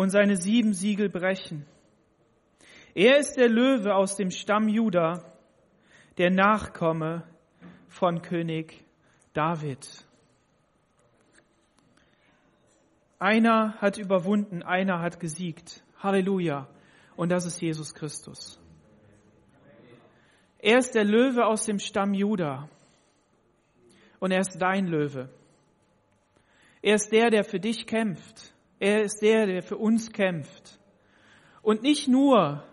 und seine sieben Siegel brechen. Er ist der Löwe aus dem Stamm Juda, der Nachkomme von König David. Einer hat überwunden, einer hat gesiegt. Halleluja. Und das ist Jesus Christus. Er ist der Löwe aus dem Stamm Juda. Und er ist dein Löwe. Er ist der, der für dich kämpft. Er ist der, der für uns kämpft. Und nicht nur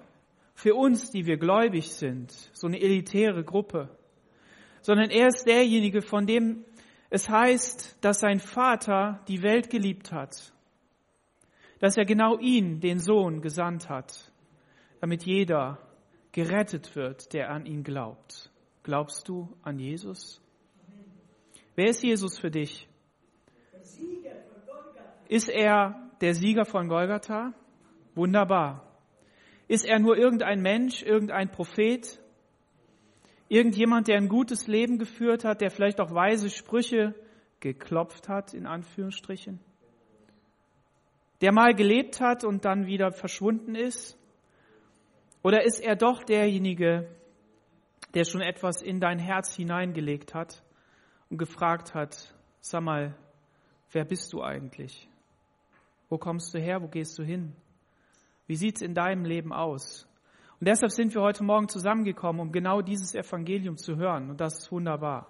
für uns, die wir gläubig sind, so eine elitäre Gruppe, sondern er ist derjenige, von dem es heißt, dass sein Vater die Welt geliebt hat, dass er genau ihn, den Sohn, gesandt hat, damit jeder gerettet wird, der an ihn glaubt. Glaubst du an Jesus? Wer ist Jesus für dich? Ist er der Sieger von Golgatha? Wunderbar. Ist er nur irgendein Mensch, irgendein Prophet? Irgendjemand, der ein gutes Leben geführt hat, der vielleicht auch weise Sprüche geklopft hat, in Anführungsstrichen? Der mal gelebt hat und dann wieder verschwunden ist? Oder ist er doch derjenige, der schon etwas in dein Herz hineingelegt hat und gefragt hat, sag mal, wer bist du eigentlich? Wo kommst du her? Wo gehst du hin? Wie sieht's in deinem Leben aus? Und deshalb sind wir heute Morgen zusammengekommen, um genau dieses Evangelium zu hören. Und das ist wunderbar.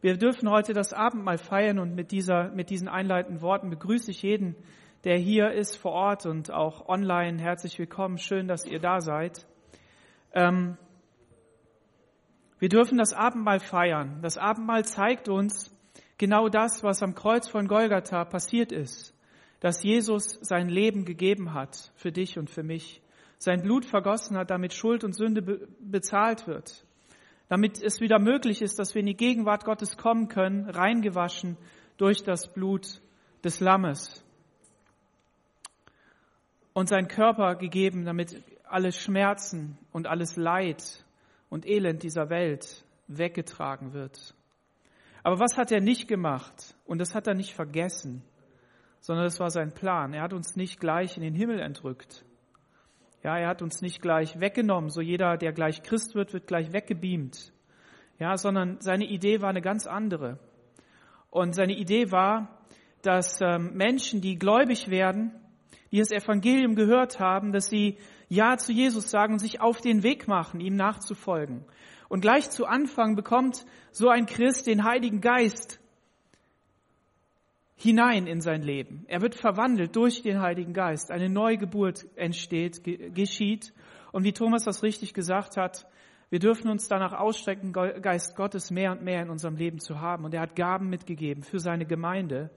Wir dürfen heute das Abendmahl feiern und mit, dieser, mit diesen einleitenden Worten begrüße ich jeden, der hier ist vor Ort und auch online. Herzlich willkommen. Schön, dass ihr da seid. Ähm, wir dürfen das Abendmahl feiern. Das Abendmahl zeigt uns genau das, was am Kreuz von Golgatha passiert ist dass Jesus sein Leben gegeben hat für dich und für mich, sein Blut vergossen hat, damit Schuld und Sünde be bezahlt wird, damit es wieder möglich ist, dass wir in die Gegenwart Gottes kommen können, reingewaschen durch das Blut des Lammes und sein Körper gegeben, damit alle Schmerzen und alles Leid und Elend dieser Welt weggetragen wird. Aber was hat er nicht gemacht? Und das hat er nicht vergessen sondern es war sein Plan. Er hat uns nicht gleich in den Himmel entrückt. Ja, er hat uns nicht gleich weggenommen, so jeder, der gleich Christ wird, wird gleich weggebeamt. Ja, sondern seine Idee war eine ganz andere. Und seine Idee war, dass ähm, Menschen, die gläubig werden, die das Evangelium gehört haben, dass sie Ja zu Jesus sagen und sich auf den Weg machen, ihm nachzufolgen. Und gleich zu Anfang bekommt so ein Christ den Heiligen Geist hinein in sein Leben. Er wird verwandelt durch den Heiligen Geist. Eine Neugeburt entsteht, geschieht. Und wie Thomas das richtig gesagt hat, wir dürfen uns danach ausstrecken, Geist Gottes mehr und mehr in unserem Leben zu haben. Und er hat Gaben mitgegeben für seine Gemeinde,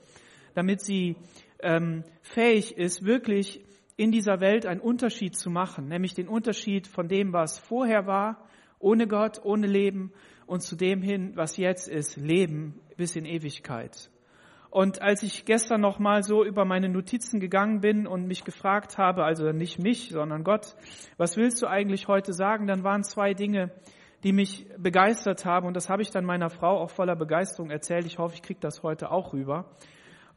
damit sie ähm, fähig ist, wirklich in dieser Welt einen Unterschied zu machen, nämlich den Unterschied von dem, was vorher war, ohne Gott, ohne Leben, und zu dem hin, was jetzt ist, Leben bis in Ewigkeit. Und als ich gestern noch mal so über meine Notizen gegangen bin und mich gefragt habe, also nicht mich, sondern Gott, was willst du eigentlich heute sagen, dann waren zwei Dinge, die mich begeistert haben. Und das habe ich dann meiner Frau auch voller Begeisterung erzählt. Ich hoffe, ich kriege das heute auch rüber.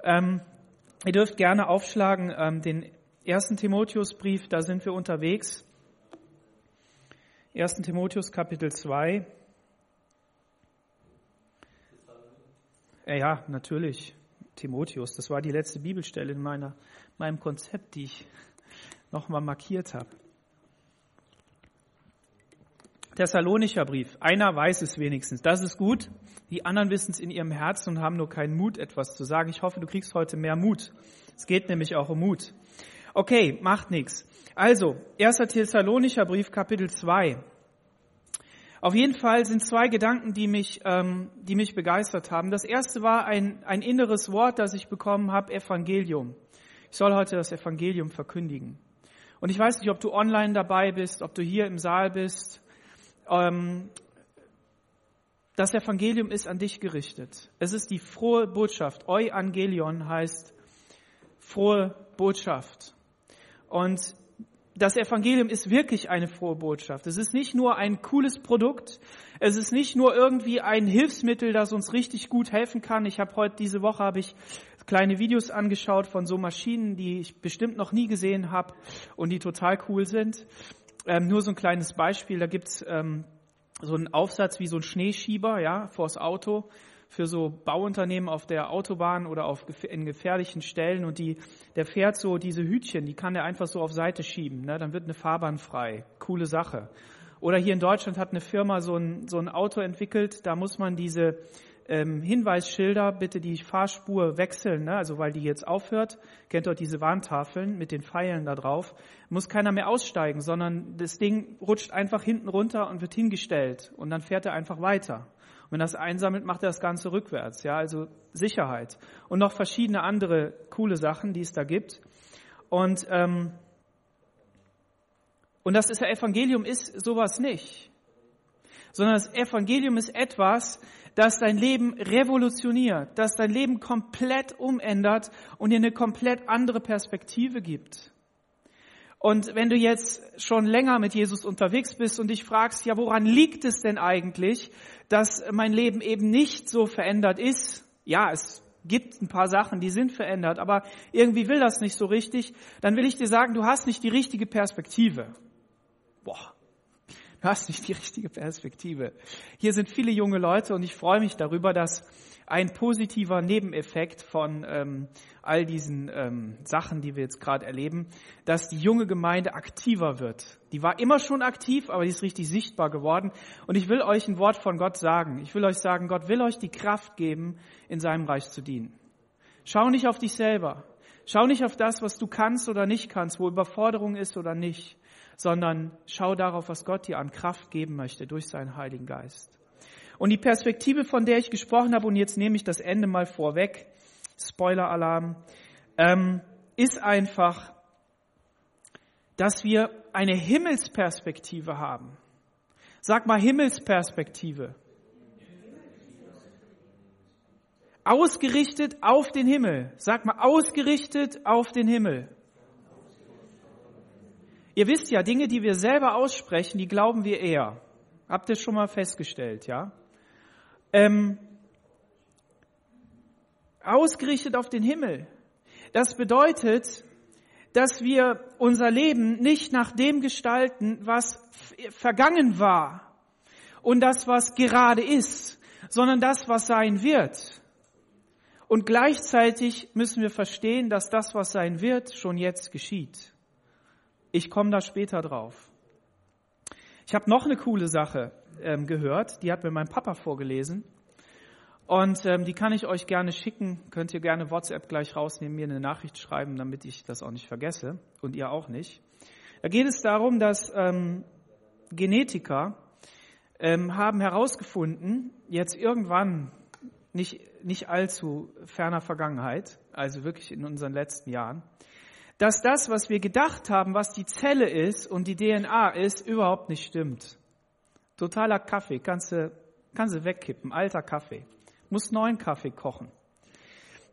Ähm, ihr dürft gerne aufschlagen ähm, den ersten Timotheusbrief, da sind wir unterwegs. 1. Timotheus Kapitel 2. Ja, natürlich. Timotheus. Das war die letzte Bibelstelle in meiner, meinem Konzept, die ich nochmal markiert habe. Thessalonischer Brief. Einer weiß es wenigstens. Das ist gut. Die anderen wissen es in ihrem Herzen und haben nur keinen Mut, etwas zu sagen. Ich hoffe, du kriegst heute mehr Mut. Es geht nämlich auch um Mut. Okay, macht nichts. Also, 1. Thessalonischer Brief, Kapitel 2. Auf jeden Fall sind zwei Gedanken, die mich, ähm, die mich begeistert haben. Das erste war ein, ein inneres Wort, das ich bekommen habe, Evangelium. Ich soll heute das Evangelium verkündigen. Und ich weiß nicht, ob du online dabei bist, ob du hier im Saal bist. Ähm, das Evangelium ist an dich gerichtet. Es ist die frohe Botschaft. Euangelion heißt frohe Botschaft. Und das Evangelium ist wirklich eine frohe Botschaft. Es ist nicht nur ein cooles Produkt. Es ist nicht nur irgendwie ein Hilfsmittel, das uns richtig gut helfen kann. Ich habe heute diese Woche habe ich kleine Videos angeschaut von so Maschinen, die ich bestimmt noch nie gesehen habe und die total cool sind. Ähm, nur so ein kleines Beispiel, da gibt's ähm, so einen Aufsatz wie so ein Schneeschieber ja, vors Auto für so Bauunternehmen auf der Autobahn oder auf, in gefährlichen Stellen und die, der fährt so diese Hütchen, die kann er einfach so auf Seite schieben, ne? dann wird eine Fahrbahn frei. Coole Sache. Oder hier in Deutschland hat eine Firma so ein, so ein Auto entwickelt, da muss man diese ähm, Hinweisschilder, bitte die Fahrspur wechseln, ne? also weil die jetzt aufhört, kennt dort diese Warntafeln mit den Pfeilen da drauf, muss keiner mehr aussteigen, sondern das Ding rutscht einfach hinten runter und wird hingestellt und dann fährt er einfach weiter. Und wenn das einsammelt, macht er das Ganze rückwärts. Ja, also Sicherheit. Und noch verschiedene andere coole Sachen, die es da gibt. Und, ähm, und das ist, Evangelium ist sowas nicht. Sondern das Evangelium ist etwas, das dein Leben revolutioniert, das dein Leben komplett umändert und dir eine komplett andere Perspektive gibt. Und wenn du jetzt schon länger mit Jesus unterwegs bist und dich fragst, ja, woran liegt es denn eigentlich, dass mein Leben eben nicht so verändert ist? Ja, es gibt ein paar Sachen, die sind verändert, aber irgendwie will das nicht so richtig. Dann will ich dir sagen, du hast nicht die richtige Perspektive. Boah, du hast nicht die richtige Perspektive. Hier sind viele junge Leute und ich freue mich darüber, dass ein positiver Nebeneffekt von ähm, all diesen ähm, Sachen, die wir jetzt gerade erleben, dass die junge Gemeinde aktiver wird. Die war immer schon aktiv, aber die ist richtig sichtbar geworden. Und ich will euch ein Wort von Gott sagen. Ich will euch sagen, Gott will euch die Kraft geben, in seinem Reich zu dienen. Schau nicht auf dich selber. Schau nicht auf das, was du kannst oder nicht kannst, wo Überforderung ist oder nicht, sondern schau darauf, was Gott dir an Kraft geben möchte durch seinen Heiligen Geist. Und die Perspektive, von der ich gesprochen habe, und jetzt nehme ich das Ende mal vorweg, Spoiler-Alarm, ähm, ist einfach, dass wir eine Himmelsperspektive haben. Sag mal Himmelsperspektive. Ausgerichtet auf den Himmel. Sag mal ausgerichtet auf den Himmel. Ihr wisst ja, Dinge, die wir selber aussprechen, die glauben wir eher. Habt ihr schon mal festgestellt, ja? ähm, ausgerichtet auf den Himmel. Das bedeutet, dass wir unser Leben nicht nach dem gestalten, was vergangen war und das, was gerade ist, sondern das, was sein wird. Und gleichzeitig müssen wir verstehen, dass das, was sein wird, schon jetzt geschieht. Ich komme da später drauf. Ich habe noch eine coole Sache ähm, gehört, die hat mir mein Papa vorgelesen. Und ähm, die kann ich euch gerne schicken. Könnt ihr gerne WhatsApp gleich rausnehmen, mir eine Nachricht schreiben, damit ich das auch nicht vergesse und ihr auch nicht. Da geht es darum, dass ähm, Genetiker ähm, haben herausgefunden, jetzt irgendwann, nicht, nicht allzu ferner Vergangenheit, also wirklich in unseren letzten Jahren, dass das, was wir gedacht haben, was die Zelle ist und die DNA ist, überhaupt nicht stimmt. Totaler Kaffee, kannst du, kannst du wegkippen, alter Kaffee. Muss neuen Kaffee kochen.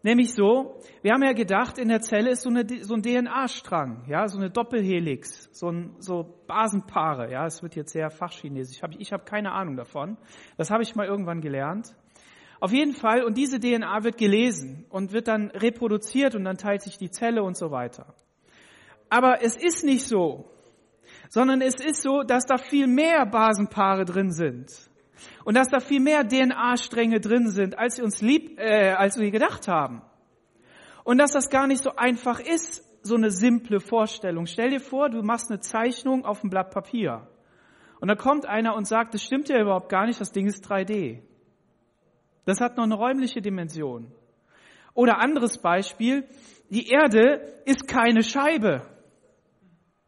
Nämlich so, wir haben ja gedacht, in der Zelle ist so, eine, so ein DNA-Strang, ja, so eine Doppelhelix, so, ein, so Basenpaare, ja, es wird jetzt sehr fachchinesisch, ich habe ich hab keine Ahnung davon. Das habe ich mal irgendwann gelernt. Auf jeden Fall, und diese DNA wird gelesen und wird dann reproduziert und dann teilt sich die Zelle und so weiter. Aber es ist nicht so, sondern es ist so, dass da viel mehr Basenpaare drin sind. Und dass da viel mehr DNA-Stränge drin sind, als wir uns lieb, äh, als wir gedacht haben. Und dass das gar nicht so einfach ist, so eine simple Vorstellung. Stell dir vor, du machst eine Zeichnung auf ein Blatt Papier. Und da kommt einer und sagt, das stimmt ja überhaupt gar nicht, das Ding ist 3D. Das hat noch eine räumliche Dimension. Oder anderes Beispiel, die Erde ist keine Scheibe.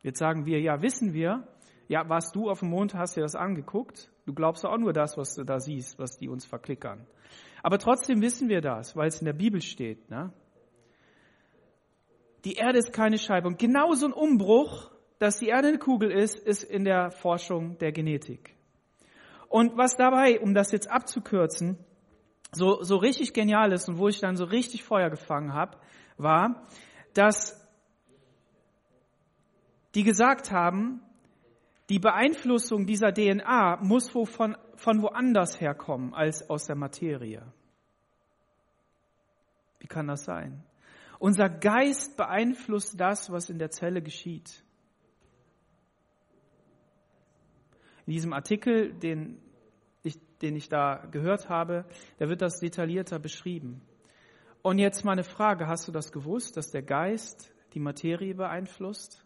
Jetzt sagen wir, ja, wissen wir. Ja, warst du auf dem Mond, hast dir das angeguckt? Du glaubst auch nur das, was du da siehst, was die uns verklickern. Aber trotzdem wissen wir das, weil es in der Bibel steht. Ne? Die Erde ist keine Scheibe. Und genauso ein Umbruch, dass die Erde eine Kugel ist, ist in der Forschung der Genetik. Und was dabei, um das jetzt abzukürzen, so, so richtig genial ist und wo ich dann so richtig Feuer gefangen habe, war, dass die gesagt haben, die Beeinflussung dieser DNA muss wo von, von woanders herkommen als aus der Materie. Wie kann das sein? Unser Geist beeinflusst das, was in der Zelle geschieht. In diesem Artikel, den den ich da gehört habe, da wird das detaillierter beschrieben. Und jetzt meine Frage, hast du das gewusst, dass der Geist die Materie beeinflusst?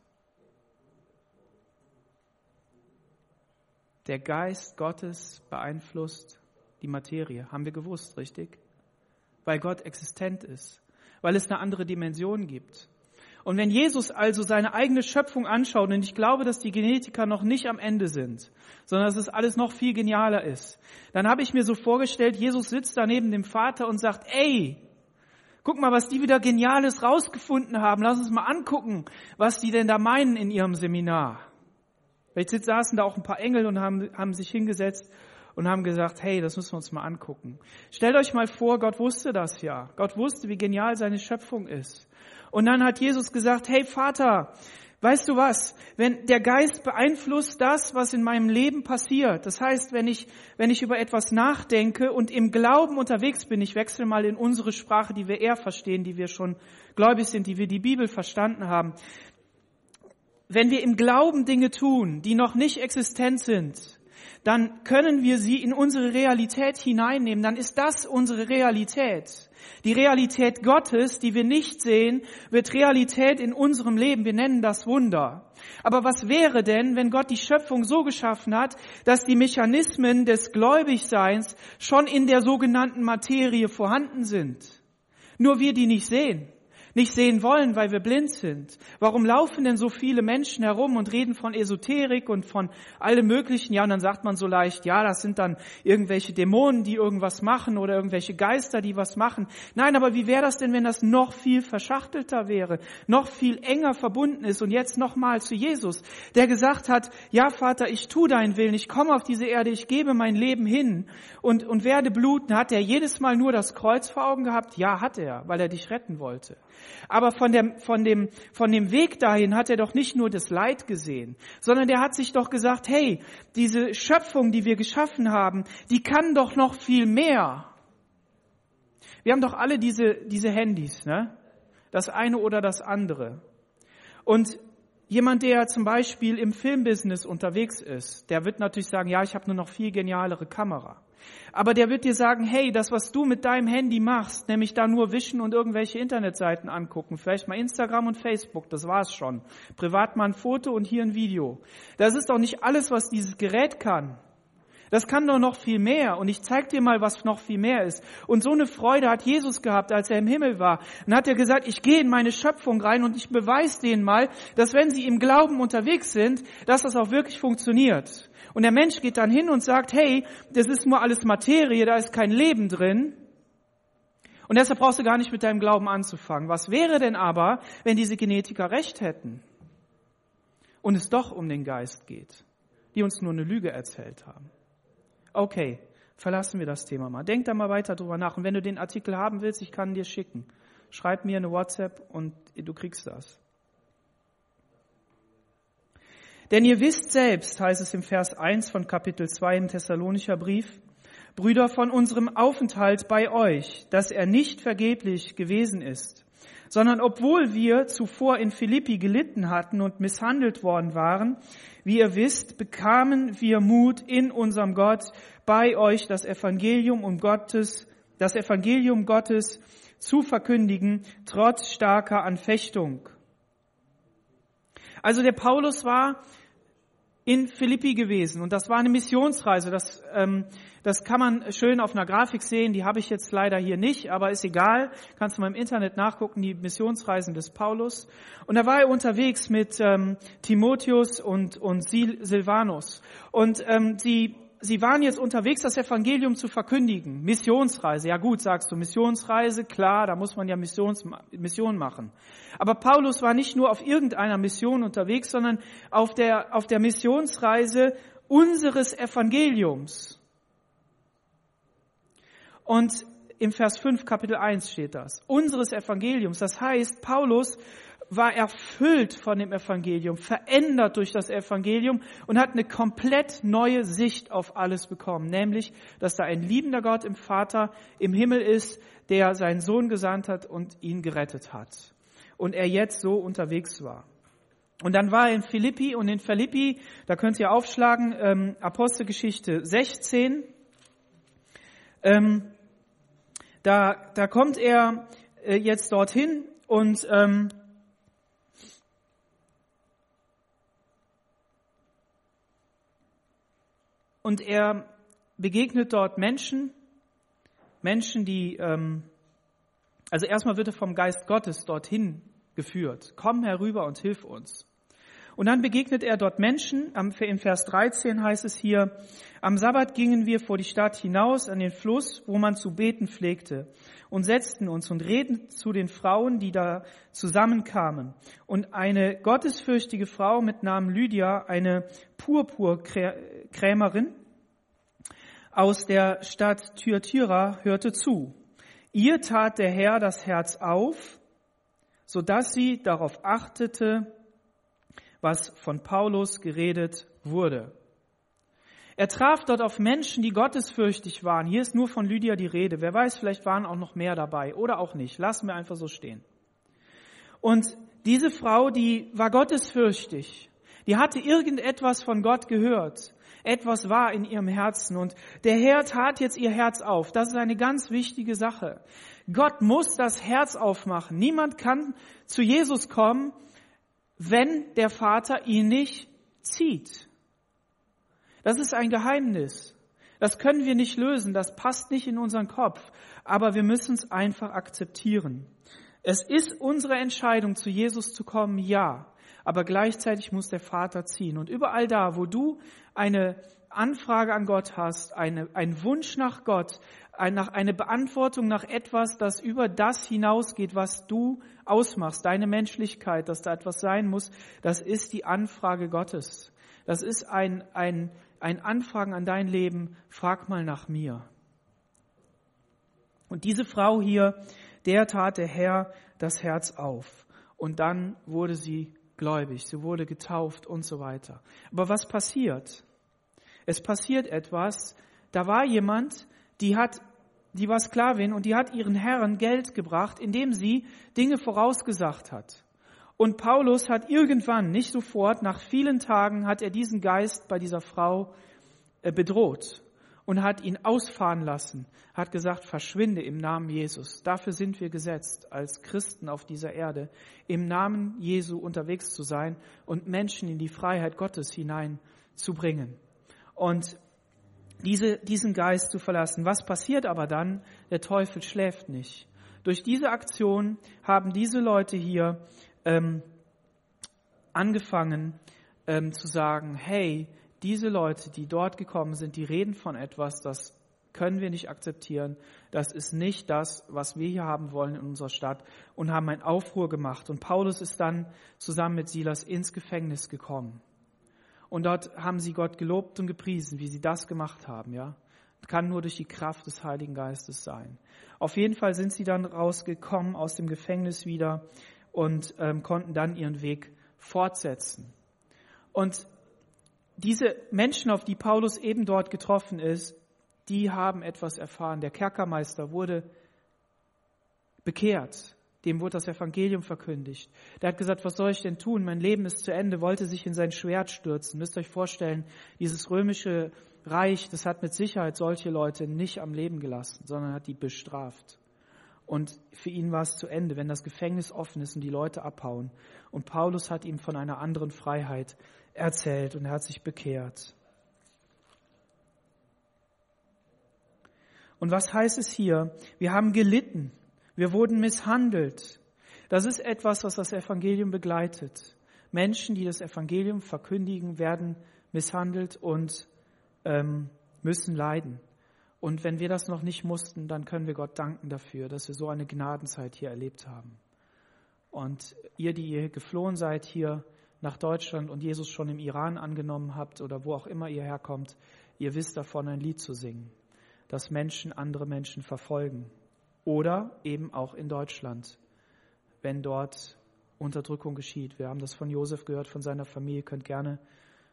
Der Geist Gottes beeinflusst die Materie. Haben wir gewusst, richtig? Weil Gott existent ist, weil es eine andere Dimension gibt. Und wenn Jesus also seine eigene Schöpfung anschaut, und ich glaube, dass die Genetiker noch nicht am Ende sind, sondern dass es alles noch viel genialer ist, dann habe ich mir so vorgestellt, Jesus sitzt da neben dem Vater und sagt, ey, guck mal, was die wieder Geniales rausgefunden haben, lass uns mal angucken, was die denn da meinen in ihrem Seminar. Vielleicht saßen da auch ein paar Engel und haben, haben sich hingesetzt und haben gesagt, hey, das müssen wir uns mal angucken. Stellt euch mal vor, Gott wusste das ja. Gott wusste, wie genial seine Schöpfung ist. Und dann hat Jesus gesagt, hey Vater, weißt du was? Wenn der Geist beeinflusst das, was in meinem Leben passiert. Das heißt, wenn ich, wenn ich über etwas nachdenke und im Glauben unterwegs bin, ich wechsle mal in unsere Sprache, die wir eher verstehen, die wir schon gläubig sind, die wir die Bibel verstanden haben. Wenn wir im Glauben Dinge tun, die noch nicht existent sind, dann können wir sie in unsere Realität hineinnehmen. Dann ist das unsere Realität. Die Realität Gottes, die wir nicht sehen, wird Realität in unserem Leben. Wir nennen das Wunder. Aber was wäre denn, wenn Gott die Schöpfung so geschaffen hat, dass die Mechanismen des Gläubigseins schon in der sogenannten Materie vorhanden sind? Nur wir die nicht sehen nicht sehen wollen, weil wir blind sind? Warum laufen denn so viele Menschen herum und reden von Esoterik und von allem Möglichen? Ja, und dann sagt man so leicht, ja, das sind dann irgendwelche Dämonen, die irgendwas machen oder irgendwelche Geister, die was machen. Nein, aber wie wäre das denn, wenn das noch viel verschachtelter wäre, noch viel enger verbunden ist? Und jetzt nochmal zu Jesus, der gesagt hat, ja, Vater, ich tu deinen Willen, ich komme auf diese Erde, ich gebe mein Leben hin und, und werde bluten. Hat er jedes Mal nur das Kreuz vor Augen gehabt? Ja, hat er, weil er dich retten wollte. Aber von dem, von, dem, von dem Weg dahin hat er doch nicht nur das Leid gesehen, sondern der hat sich doch gesagt, hey, diese Schöpfung, die wir geschaffen haben, die kann doch noch viel mehr. Wir haben doch alle diese, diese Handys, ne? Das eine oder das andere. Und jemand, der zum Beispiel im Filmbusiness unterwegs ist, der wird natürlich sagen, ja, ich habe nur noch viel genialere Kamera. Aber der wird dir sagen, hey, das, was du mit deinem Handy machst, nämlich da nur wischen und irgendwelche Internetseiten angucken, vielleicht mal Instagram und Facebook, das war's schon. Privat mal ein Foto und hier ein Video. Das ist doch nicht alles, was dieses Gerät kann. Das kann doch noch viel mehr. Und ich zeig dir mal, was noch viel mehr ist. Und so eine Freude hat Jesus gehabt, als er im Himmel war. Und hat er gesagt, ich gehe in meine Schöpfung rein und ich beweise denen mal, dass wenn sie im Glauben unterwegs sind, dass das auch wirklich funktioniert. Und der Mensch geht dann hin und sagt, hey, das ist nur alles Materie, da ist kein Leben drin. Und deshalb brauchst du gar nicht mit deinem Glauben anzufangen. Was wäre denn aber, wenn diese Genetiker recht hätten und es doch um den Geist geht, die uns nur eine Lüge erzählt haben? Okay, verlassen wir das Thema mal. Denk da mal weiter drüber nach. Und wenn du den Artikel haben willst, ich kann dir schicken. Schreib mir eine WhatsApp und du kriegst das. Denn ihr wisst selbst, heißt es im Vers 1 von Kapitel 2 im Thessalonischer Brief, Brüder, von unserem Aufenthalt bei euch, dass er nicht vergeblich gewesen ist, sondern obwohl wir zuvor in Philippi gelitten hatten und misshandelt worden waren, wie ihr wisst, bekamen wir Mut in unserem Gott, bei euch das Evangelium um Gottes, das Evangelium Gottes zu verkündigen, trotz starker Anfechtung. Also der Paulus war in Philippi gewesen und das war eine Missionsreise. Das, ähm, das kann man schön auf einer Grafik sehen, die habe ich jetzt leider hier nicht, aber ist egal. Kannst du mal im Internet nachgucken, die Missionsreisen des Paulus. Und da war er unterwegs mit ähm, Timotheus und, und Sil Silvanus. Und ähm, sie Sie waren jetzt unterwegs, das Evangelium zu verkündigen. Missionsreise. Ja gut, sagst du, Missionsreise, klar, da muss man ja Missions, Mission machen. Aber Paulus war nicht nur auf irgendeiner Mission unterwegs, sondern auf der, auf der Missionsreise unseres Evangeliums. Und im Vers 5 Kapitel 1 steht das. Unseres Evangeliums. Das heißt, Paulus war erfüllt von dem Evangelium, verändert durch das Evangelium und hat eine komplett neue Sicht auf alles bekommen, nämlich, dass da ein liebender Gott im Vater im Himmel ist, der seinen Sohn gesandt hat und ihn gerettet hat. Und er jetzt so unterwegs war. Und dann war er in Philippi und in Philippi, da könnt ihr aufschlagen, ähm, Apostelgeschichte 16, ähm, da, da kommt er äh, jetzt dorthin und ähm, und er begegnet dort Menschen, Menschen, die, ähm, also erstmal wird er vom Geist Gottes dorthin geführt. Komm herüber und hilf uns. Und dann begegnet er dort Menschen. In Vers 13 heißt es hier, am Sabbat gingen wir vor die Stadt hinaus an den Fluss, wo man zu beten pflegte, und setzten uns und redeten zu den Frauen, die da zusammenkamen. Und eine gottesfürchtige Frau mit Namen Lydia, eine Purpurkrämerin aus der Stadt Thyatira, hörte zu. Ihr tat der Herr das Herz auf, so dass sie darauf achtete, was von Paulus geredet wurde. Er traf dort auf Menschen, die gottesfürchtig waren. Hier ist nur von Lydia die Rede. Wer weiß, vielleicht waren auch noch mehr dabei oder auch nicht. Lassen wir einfach so stehen. Und diese Frau, die war gottesfürchtig. Die hatte irgendetwas von Gott gehört. Etwas war in ihrem Herzen und der Herr tat jetzt ihr Herz auf. Das ist eine ganz wichtige Sache. Gott muss das Herz aufmachen. Niemand kann zu Jesus kommen, wenn der Vater ihn nicht zieht. Das ist ein Geheimnis. Das können wir nicht lösen, das passt nicht in unseren Kopf, aber wir müssen es einfach akzeptieren. Es ist unsere Entscheidung, zu Jesus zu kommen, ja, aber gleichzeitig muss der Vater ziehen. Und überall da, wo du eine Anfrage an Gott hast, eine, ein Wunsch nach Gott, ein, nach eine Beantwortung nach etwas, das über das hinausgeht, was du ausmachst, deine Menschlichkeit, dass da etwas sein muss, das ist die Anfrage Gottes. Das ist ein, ein, ein Anfragen an dein Leben, frag mal nach mir. Und diese Frau hier, der tat der Herr das Herz auf. Und dann wurde sie gläubig, sie wurde getauft und so weiter. Aber was passiert? Es passiert etwas, da war jemand, die hat die war Sklavin und die hat ihren Herren Geld gebracht, indem sie Dinge vorausgesagt hat. Und Paulus hat irgendwann, nicht sofort, nach vielen Tagen hat er diesen Geist bei dieser Frau äh, bedroht und hat ihn ausfahren lassen, hat gesagt, verschwinde im Namen Jesus. Dafür sind wir gesetzt, als Christen auf dieser Erde, im Namen Jesu unterwegs zu sein und Menschen in die Freiheit Gottes hineinzubringen. Und diese, diesen Geist zu verlassen. Was passiert aber dann? Der Teufel schläft nicht. Durch diese Aktion haben diese Leute hier ähm, angefangen ähm, zu sagen, hey, diese Leute, die dort gekommen sind, die reden von etwas, das können wir nicht akzeptieren. Das ist nicht das, was wir hier haben wollen in unserer Stadt und haben einen Aufruhr gemacht. Und Paulus ist dann zusammen mit Silas ins Gefängnis gekommen. Und dort haben sie Gott gelobt und gepriesen, wie sie das gemacht haben, ja. Kann nur durch die Kraft des Heiligen Geistes sein. Auf jeden Fall sind sie dann rausgekommen aus dem Gefängnis wieder und ähm, konnten dann ihren Weg fortsetzen. Und diese Menschen, auf die Paulus eben dort getroffen ist, die haben etwas erfahren. Der Kerkermeister wurde bekehrt dem wurde das Evangelium verkündigt. Der hat gesagt, was soll ich denn tun? Mein Leben ist zu Ende, wollte sich in sein Schwert stürzen. Müsst ihr euch vorstellen, dieses römische Reich, das hat mit Sicherheit solche Leute nicht am Leben gelassen, sondern hat die bestraft. Und für ihn war es zu Ende, wenn das Gefängnis offen ist und die Leute abhauen. Und Paulus hat ihm von einer anderen Freiheit erzählt und er hat sich bekehrt. Und was heißt es hier? Wir haben gelitten. Wir wurden misshandelt. Das ist etwas, was das Evangelium begleitet. Menschen, die das Evangelium verkündigen, werden misshandelt und ähm, müssen leiden. Und wenn wir das noch nicht mussten, dann können wir Gott danken dafür, dass wir so eine Gnadenzeit hier erlebt haben. Und ihr, die ihr geflohen seid hier nach Deutschland und Jesus schon im Iran angenommen habt oder wo auch immer ihr herkommt, ihr wisst davon, ein Lied zu singen, dass Menschen andere Menschen verfolgen oder eben auch in Deutschland, wenn dort Unterdrückung geschieht. Wir haben das von Josef gehört, von seiner Familie. Könnt gerne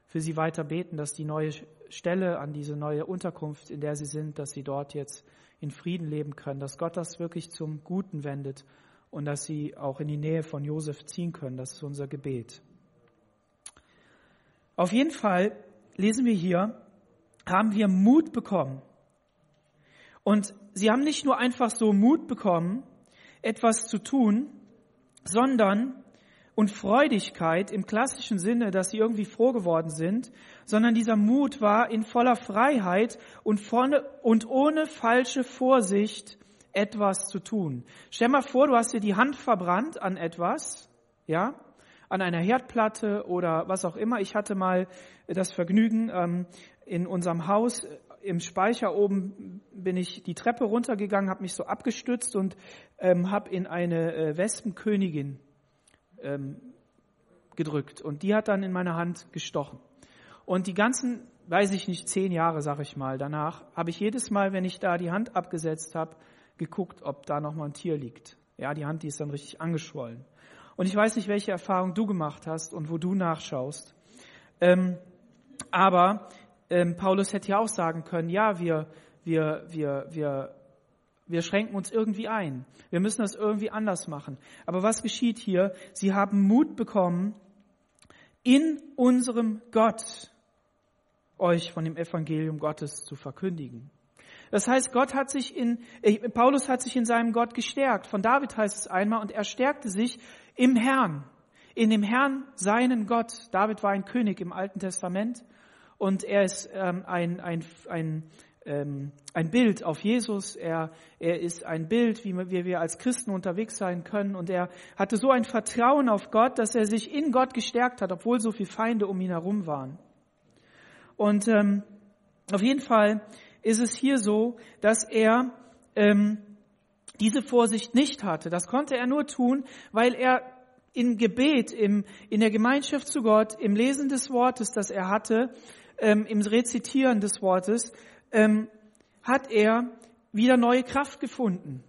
für sie weiter beten, dass die neue Stelle, an diese neue Unterkunft, in der sie sind, dass sie dort jetzt in Frieden leben können, dass Gott das wirklich zum Guten wendet und dass sie auch in die Nähe von Josef ziehen können. Das ist unser Gebet. Auf jeden Fall lesen wir hier, haben wir Mut bekommen. Und sie haben nicht nur einfach so Mut bekommen, etwas zu tun, sondern und Freudigkeit im klassischen Sinne, dass sie irgendwie froh geworden sind, sondern dieser Mut war in voller Freiheit und, vorne, und ohne falsche Vorsicht etwas zu tun. Stell mal vor, du hast dir die Hand verbrannt an etwas, ja, an einer Herdplatte oder was auch immer. Ich hatte mal das Vergnügen, ähm, in unserem Haus im Speicher oben bin ich die Treppe runtergegangen, habe mich so abgestützt und ähm, habe in eine äh, Wespenkönigin ähm, gedrückt und die hat dann in meine Hand gestochen. Und die ganzen, weiß ich nicht, zehn Jahre, sag ich mal, danach habe ich jedes Mal, wenn ich da die Hand abgesetzt habe, geguckt, ob da noch mal ein Tier liegt. Ja, die Hand, die ist dann richtig angeschwollen. Und ich weiß nicht, welche Erfahrung du gemacht hast und wo du nachschaust. Ähm, aber ähm, Paulus hätte ja auch sagen können, ja, wir, wir, wir, wir wir schränken uns irgendwie ein. Wir müssen das irgendwie anders machen. Aber was geschieht hier? Sie haben Mut bekommen, in unserem Gott euch von dem Evangelium Gottes zu verkündigen. Das heißt, Gott hat sich in, äh, Paulus hat sich in seinem Gott gestärkt. Von David heißt es einmal, und er stärkte sich im Herrn, in dem Herrn seinen Gott. David war ein König im Alten Testament und er ist ähm, ein, ein, ein ähm, ein Bild auf Jesus. Er, er ist ein Bild, wie wir, wie wir als Christen unterwegs sein können. Und er hatte so ein Vertrauen auf Gott, dass er sich in Gott gestärkt hat, obwohl so viele Feinde um ihn herum waren. Und ähm, auf jeden Fall ist es hier so, dass er ähm, diese Vorsicht nicht hatte. Das konnte er nur tun, weil er im Gebet, im, in der Gemeinschaft zu Gott, im Lesen des Wortes, das er hatte, ähm, im Rezitieren des Wortes, ähm, hat er wieder neue Kraft gefunden.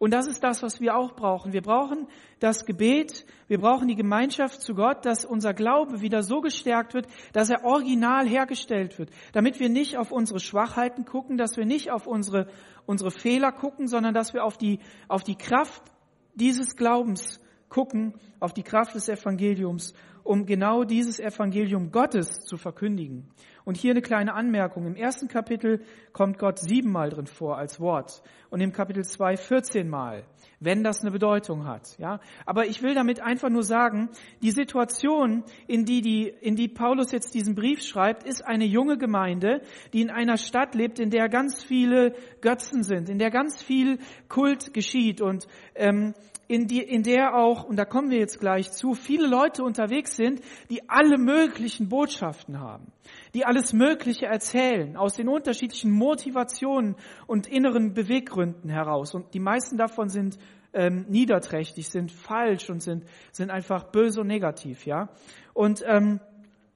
Und das ist das, was wir auch brauchen. Wir brauchen das Gebet, wir brauchen die Gemeinschaft zu Gott, dass unser Glaube wieder so gestärkt wird, dass er original hergestellt wird. Damit wir nicht auf unsere Schwachheiten gucken, dass wir nicht auf unsere, unsere Fehler gucken, sondern dass wir auf die, auf die Kraft dieses Glaubens gucken, auf die Kraft des Evangeliums, um genau dieses Evangelium Gottes zu verkündigen. Und hier eine kleine Anmerkung. Im ersten Kapitel kommt Gott siebenmal drin vor als Wort und im Kapitel zwei 14 Mal, wenn das eine Bedeutung hat. Ja, aber ich will damit einfach nur sagen, die Situation, in die, die, in die Paulus jetzt diesen Brief schreibt, ist eine junge Gemeinde, die in einer Stadt lebt, in der ganz viele Götzen sind, in der ganz viel Kult geschieht und ähm, in, die, in der auch, und da kommen wir jetzt gleich zu, viele Leute unterwegs sind, die alle möglichen Botschaften haben, die alles Mögliche erzählen, aus den unterschiedlichen Motivationen und inneren Beweggründen heraus. Und die meisten davon sind ähm, niederträchtig, sind falsch und sind, sind einfach böse und negativ, ja. Und, ähm,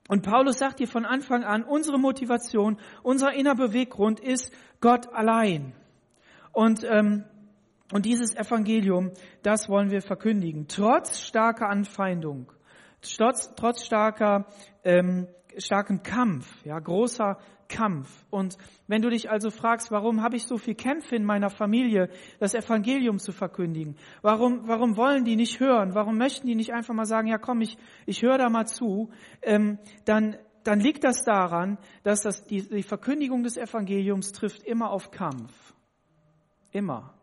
und Paulus sagt hier von Anfang an, unsere Motivation, unser innerer Beweggrund ist Gott allein. Und ähm, und dieses Evangelium, das wollen wir verkündigen, trotz starker Anfeindung, trotz, trotz starker, ähm, starkem Kampf, ja, großer Kampf. Und wenn du dich also fragst, warum habe ich so viel Kämpfe in meiner Familie, das Evangelium zu verkündigen? Warum, warum wollen die nicht hören? Warum möchten die nicht einfach mal sagen, ja komm, ich, ich höre da mal zu? Ähm, dann, dann liegt das daran, dass das, die, die Verkündigung des Evangeliums trifft immer auf Kampf. Immer.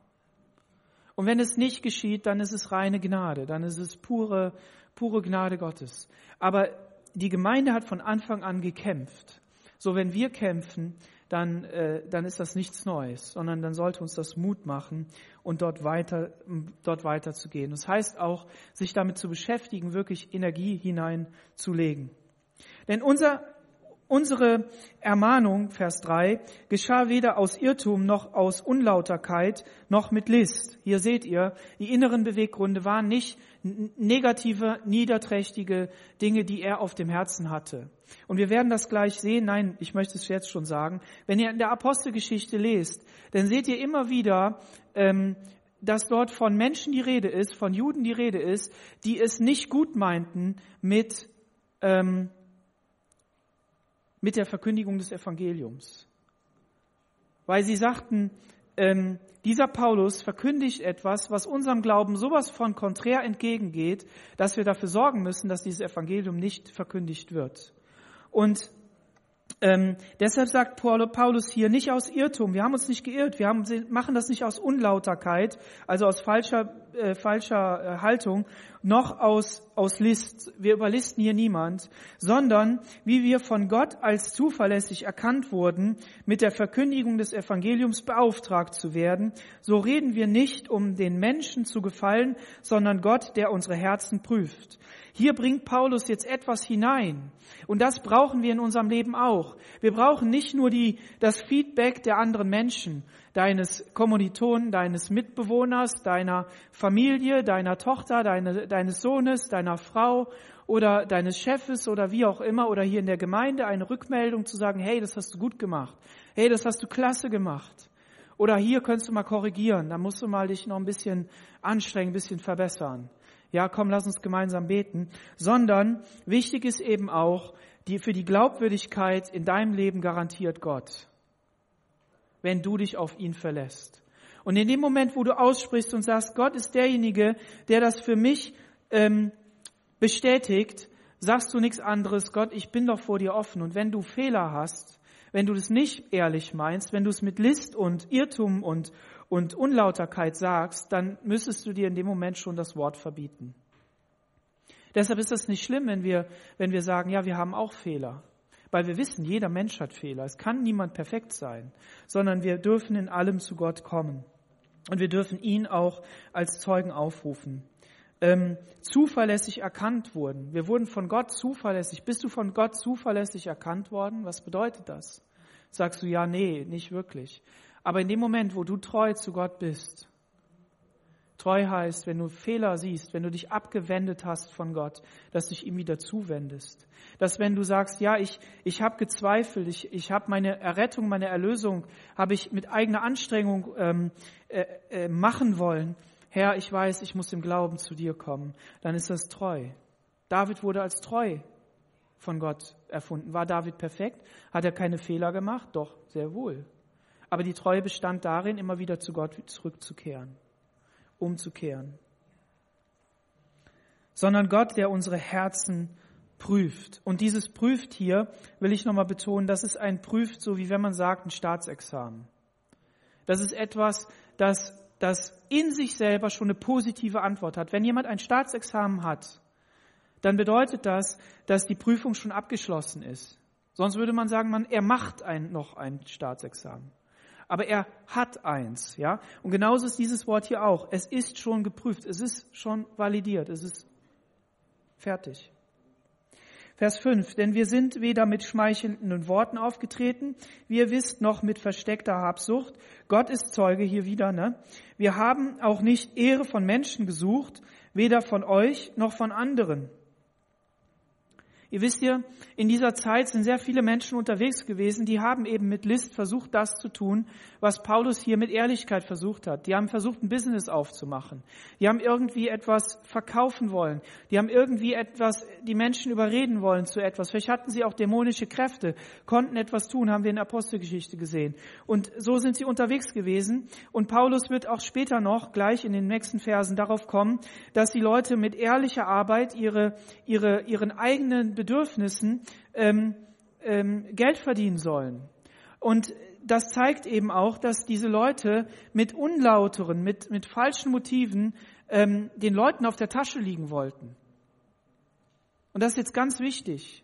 Und wenn es nicht geschieht, dann ist es reine Gnade, dann ist es pure, pure Gnade Gottes. Aber die Gemeinde hat von Anfang an gekämpft. So, wenn wir kämpfen, dann, äh, dann ist das nichts Neues, sondern dann sollte uns das Mut machen und dort weiter, dort weiterzugehen. Das heißt auch, sich damit zu beschäftigen, wirklich Energie hineinzulegen. Denn unser Unsere Ermahnung, Vers 3, geschah weder aus Irrtum noch aus Unlauterkeit noch mit List. Hier seht ihr, die inneren Beweggründe waren nicht negative, niederträchtige Dinge, die er auf dem Herzen hatte. Und wir werden das gleich sehen. Nein, ich möchte es jetzt schon sagen. Wenn ihr in der Apostelgeschichte lest, dann seht ihr immer wieder ähm, dass dort von Menschen die Rede ist, von Juden die Rede ist, die es nicht gut meinten mit, ähm, mit der Verkündigung des Evangeliums. Weil sie sagten, ähm, dieser Paulus verkündigt etwas, was unserem Glauben sowas von konträr entgegengeht, dass wir dafür sorgen müssen, dass dieses Evangelium nicht verkündigt wird. Und ähm, deshalb sagt Paulus hier nicht aus Irrtum. Wir haben uns nicht geirrt. Wir haben, machen das nicht aus Unlauterkeit, also aus falscher, äh, falscher äh, Haltung, noch aus, aus List. Wir überlisten hier niemand, sondern wie wir von Gott als zuverlässig erkannt wurden, mit der Verkündigung des Evangeliums beauftragt zu werden, so reden wir nicht, um den Menschen zu gefallen, sondern Gott, der unsere Herzen prüft. Hier bringt Paulus jetzt etwas hinein. Und das brauchen wir in unserem Leben auch. Wir brauchen nicht nur die, das Feedback der anderen Menschen, deines Kommilitonen, deines Mitbewohners, deiner Familie, deiner Tochter, deine, deines Sohnes, deiner Frau oder deines Chefes oder wie auch immer oder hier in der Gemeinde eine Rückmeldung zu sagen, hey, das hast du gut gemacht. Hey, das hast du klasse gemacht. Oder hier könntest du mal korrigieren, da musst du mal dich noch ein bisschen anstrengen, ein bisschen verbessern ja, komm, lass uns gemeinsam beten, sondern wichtig ist eben auch, die, für die Glaubwürdigkeit in deinem Leben garantiert Gott, wenn du dich auf ihn verlässt. Und in dem Moment, wo du aussprichst und sagst, Gott ist derjenige, der das für mich ähm, bestätigt, sagst du nichts anderes, Gott, ich bin doch vor dir offen. Und wenn du Fehler hast, wenn du das nicht ehrlich meinst, wenn du es mit List und Irrtum und, und Unlauterkeit sagst, dann müsstest du dir in dem Moment schon das Wort verbieten. Deshalb ist das nicht schlimm, wenn wir, wenn wir sagen, ja, wir haben auch Fehler. Weil wir wissen, jeder Mensch hat Fehler. Es kann niemand perfekt sein, sondern wir dürfen in allem zu Gott kommen. Und wir dürfen ihn auch als Zeugen aufrufen. Ähm, zuverlässig erkannt wurden. Wir wurden von Gott zuverlässig. Bist du von Gott zuverlässig erkannt worden? Was bedeutet das? Sagst du ja, nee, nicht wirklich. Aber in dem Moment, wo du treu zu Gott bist, treu heißt, wenn du Fehler siehst, wenn du dich abgewendet hast von Gott, dass du dich ihm wieder zuwendest. Dass wenn du sagst, ja, ich, ich habe gezweifelt, ich, ich habe meine Errettung, meine Erlösung, habe ich mit eigener Anstrengung ähm, äh, äh, machen wollen. Herr, ich weiß, ich muss im Glauben zu dir kommen. Dann ist das treu. David wurde als treu von Gott erfunden. War David perfekt? Hat er keine Fehler gemacht? Doch, sehr wohl. Aber die Treue bestand darin, immer wieder zu Gott zurückzukehren, umzukehren. Sondern Gott, der unsere Herzen prüft. Und dieses prüft hier, will ich nochmal betonen, das ist ein prüft, so wie wenn man sagt, ein Staatsexamen. Das ist etwas, das, das in sich selber schon eine positive Antwort hat. Wenn jemand ein Staatsexamen hat, dann bedeutet das, dass die Prüfung schon abgeschlossen ist. Sonst würde man sagen, man, er macht ein, noch ein Staatsexamen aber er hat eins, ja. Und genauso ist dieses Wort hier auch. Es ist schon geprüft, es ist schon validiert, es ist fertig. Vers 5, denn wir sind weder mit schmeichelnden Worten aufgetreten, wie ihr wisst, noch mit versteckter Habsucht. Gott ist Zeuge hier wieder, ne? Wir haben auch nicht Ehre von Menschen gesucht, weder von euch noch von anderen. Ihr wisst ja, in dieser Zeit sind sehr viele Menschen unterwegs gewesen, die haben eben mit List versucht, das zu tun, was Paulus hier mit Ehrlichkeit versucht hat. Die haben versucht, ein Business aufzumachen. Die haben irgendwie etwas verkaufen wollen. Die haben irgendwie etwas, die Menschen überreden wollen zu etwas. Vielleicht hatten sie auch dämonische Kräfte, konnten etwas tun, haben wir in der Apostelgeschichte gesehen. Und so sind sie unterwegs gewesen. Und Paulus wird auch später noch, gleich in den nächsten Versen, darauf kommen, dass die Leute mit ehrlicher Arbeit ihre, ihre, ihren eigenen Bedürfnissen ähm, ähm, Geld verdienen sollen. Und das zeigt eben auch, dass diese Leute mit unlauteren, mit, mit falschen Motiven ähm, den Leuten auf der Tasche liegen wollten. Und das ist jetzt ganz wichtig.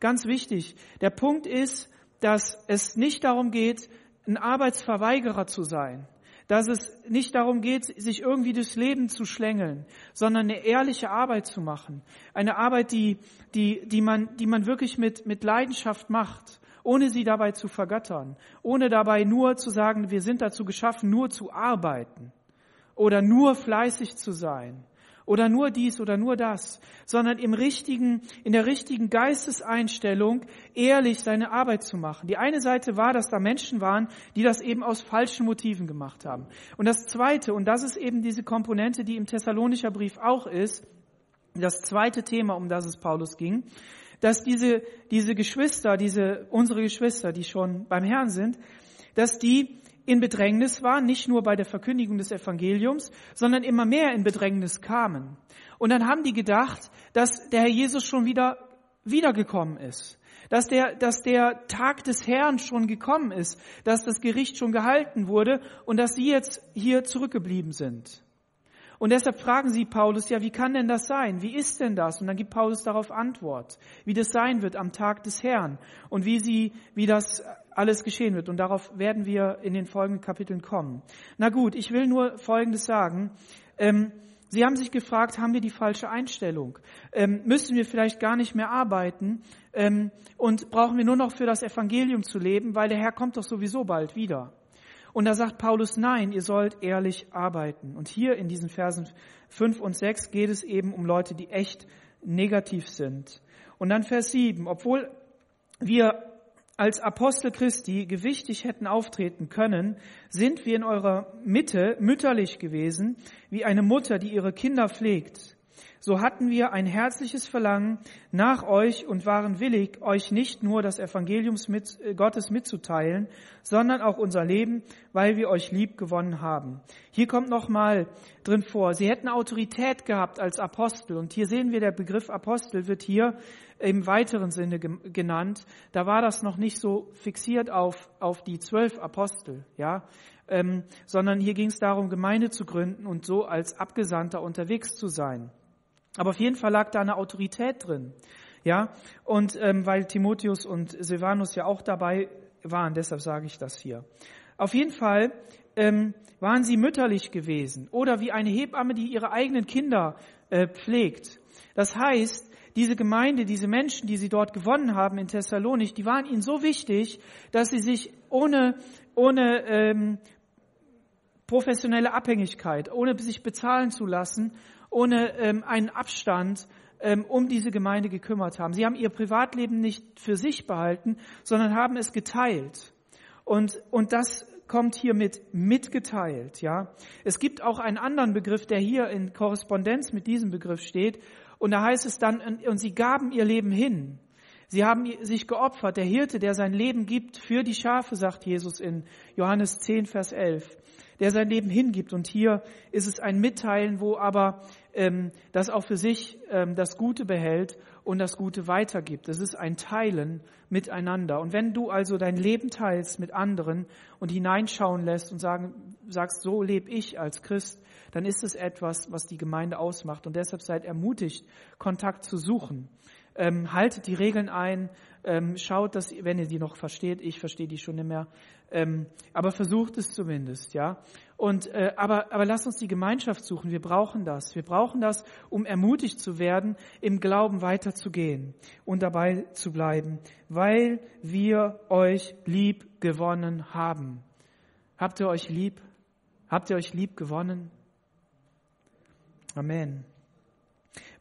Ganz wichtig. Der Punkt ist, dass es nicht darum geht, ein Arbeitsverweigerer zu sein dass es nicht darum geht, sich irgendwie durchs Leben zu schlängeln, sondern eine ehrliche Arbeit zu machen. Eine Arbeit, die, die, die, man, die man wirklich mit, mit Leidenschaft macht, ohne sie dabei zu vergöttern, ohne dabei nur zu sagen, wir sind dazu geschaffen, nur zu arbeiten oder nur fleißig zu sein oder nur dies oder nur das, sondern im richtigen, in der richtigen Geisteseinstellung ehrlich seine Arbeit zu machen. Die eine Seite war, dass da Menschen waren, die das eben aus falschen Motiven gemacht haben. Und das zweite, und das ist eben diese Komponente, die im Thessalonischer Brief auch ist, das zweite Thema, um das es Paulus ging, dass diese, diese Geschwister, diese, unsere Geschwister, die schon beim Herrn sind, dass die in Bedrängnis waren, nicht nur bei der Verkündigung des Evangeliums, sondern immer mehr in Bedrängnis kamen. Und dann haben die gedacht, dass der Herr Jesus schon wieder wiedergekommen ist, dass der, dass der Tag des Herrn schon gekommen ist, dass das Gericht schon gehalten wurde und dass sie jetzt hier zurückgeblieben sind. Und deshalb fragen sie Paulus, ja, wie kann denn das sein? Wie ist denn das? Und dann gibt Paulus darauf Antwort, wie das sein wird am Tag des Herrn und wie sie, wie das alles geschehen wird. Und darauf werden wir in den folgenden Kapiteln kommen. Na gut, ich will nur Folgendes sagen. Ähm, Sie haben sich gefragt, haben wir die falsche Einstellung? Ähm, müssen wir vielleicht gar nicht mehr arbeiten ähm, und brauchen wir nur noch für das Evangelium zu leben, weil der Herr kommt doch sowieso bald wieder. Und da sagt Paulus, nein, ihr sollt ehrlich arbeiten. Und hier in diesen Versen 5 und 6 geht es eben um Leute, die echt negativ sind. Und dann Vers 7, obwohl wir als Apostel Christi gewichtig hätten auftreten können, sind wir in eurer Mitte mütterlich gewesen, wie eine Mutter, die ihre Kinder pflegt so hatten wir ein herzliches Verlangen nach euch und waren willig, euch nicht nur das Evangelium mit, äh, Gottes mitzuteilen, sondern auch unser Leben, weil wir euch lieb gewonnen haben. Hier kommt nochmal drin vor, sie hätten Autorität gehabt als Apostel. Und hier sehen wir, der Begriff Apostel wird hier im weiteren Sinne genannt. Da war das noch nicht so fixiert auf, auf die zwölf Apostel, ja. Ähm, sondern hier ging es darum, Gemeinde zu gründen und so als Abgesandter unterwegs zu sein. Aber auf jeden Fall lag da eine Autorität drin. Ja, und ähm, weil Timotheus und Silvanus ja auch dabei waren, deshalb sage ich das hier. Auf jeden Fall ähm, waren sie mütterlich gewesen oder wie eine Hebamme, die ihre eigenen Kinder äh, pflegt. Das heißt, diese Gemeinde, diese Menschen, die sie dort gewonnen haben in Thessalonik, die waren ihnen so wichtig, dass sie sich ohne, ohne ähm, professionelle Abhängigkeit, ohne sich bezahlen zu lassen, ohne ähm, einen Abstand ähm, um diese Gemeinde gekümmert haben. Sie haben ihr Privatleben nicht für sich behalten, sondern haben es geteilt. Und, und das kommt hier mit mitgeteilt, ja. Es gibt auch einen anderen Begriff, der hier in Korrespondenz mit diesem Begriff steht. Und da heißt es dann, und sie gaben ihr Leben hin. Sie haben sich geopfert. Der Hirte, der sein Leben gibt für die Schafe, sagt Jesus in Johannes 10, Vers 11, der sein Leben hingibt. Und hier ist es ein Mitteilen, wo aber ähm, das auch für sich ähm, das Gute behält und das Gute weitergibt. Es ist ein Teilen miteinander. Und wenn du also dein Leben teilst mit anderen und hineinschauen lässt und sagen, sagst, so lebe ich als Christ, dann ist es etwas, was die Gemeinde ausmacht. Und deshalb seid ermutigt, Kontakt zu suchen. Ähm, haltet die Regeln ein, ähm, schaut, dass, wenn ihr die noch versteht, ich verstehe die schon nicht mehr, ähm, aber versucht es zumindest, ja. Und äh, aber aber lasst uns die Gemeinschaft suchen. Wir brauchen das. Wir brauchen das, um ermutigt zu werden, im Glauben weiterzugehen und dabei zu bleiben, weil wir euch lieb gewonnen haben. Habt ihr euch lieb? Habt ihr euch lieb gewonnen? Amen.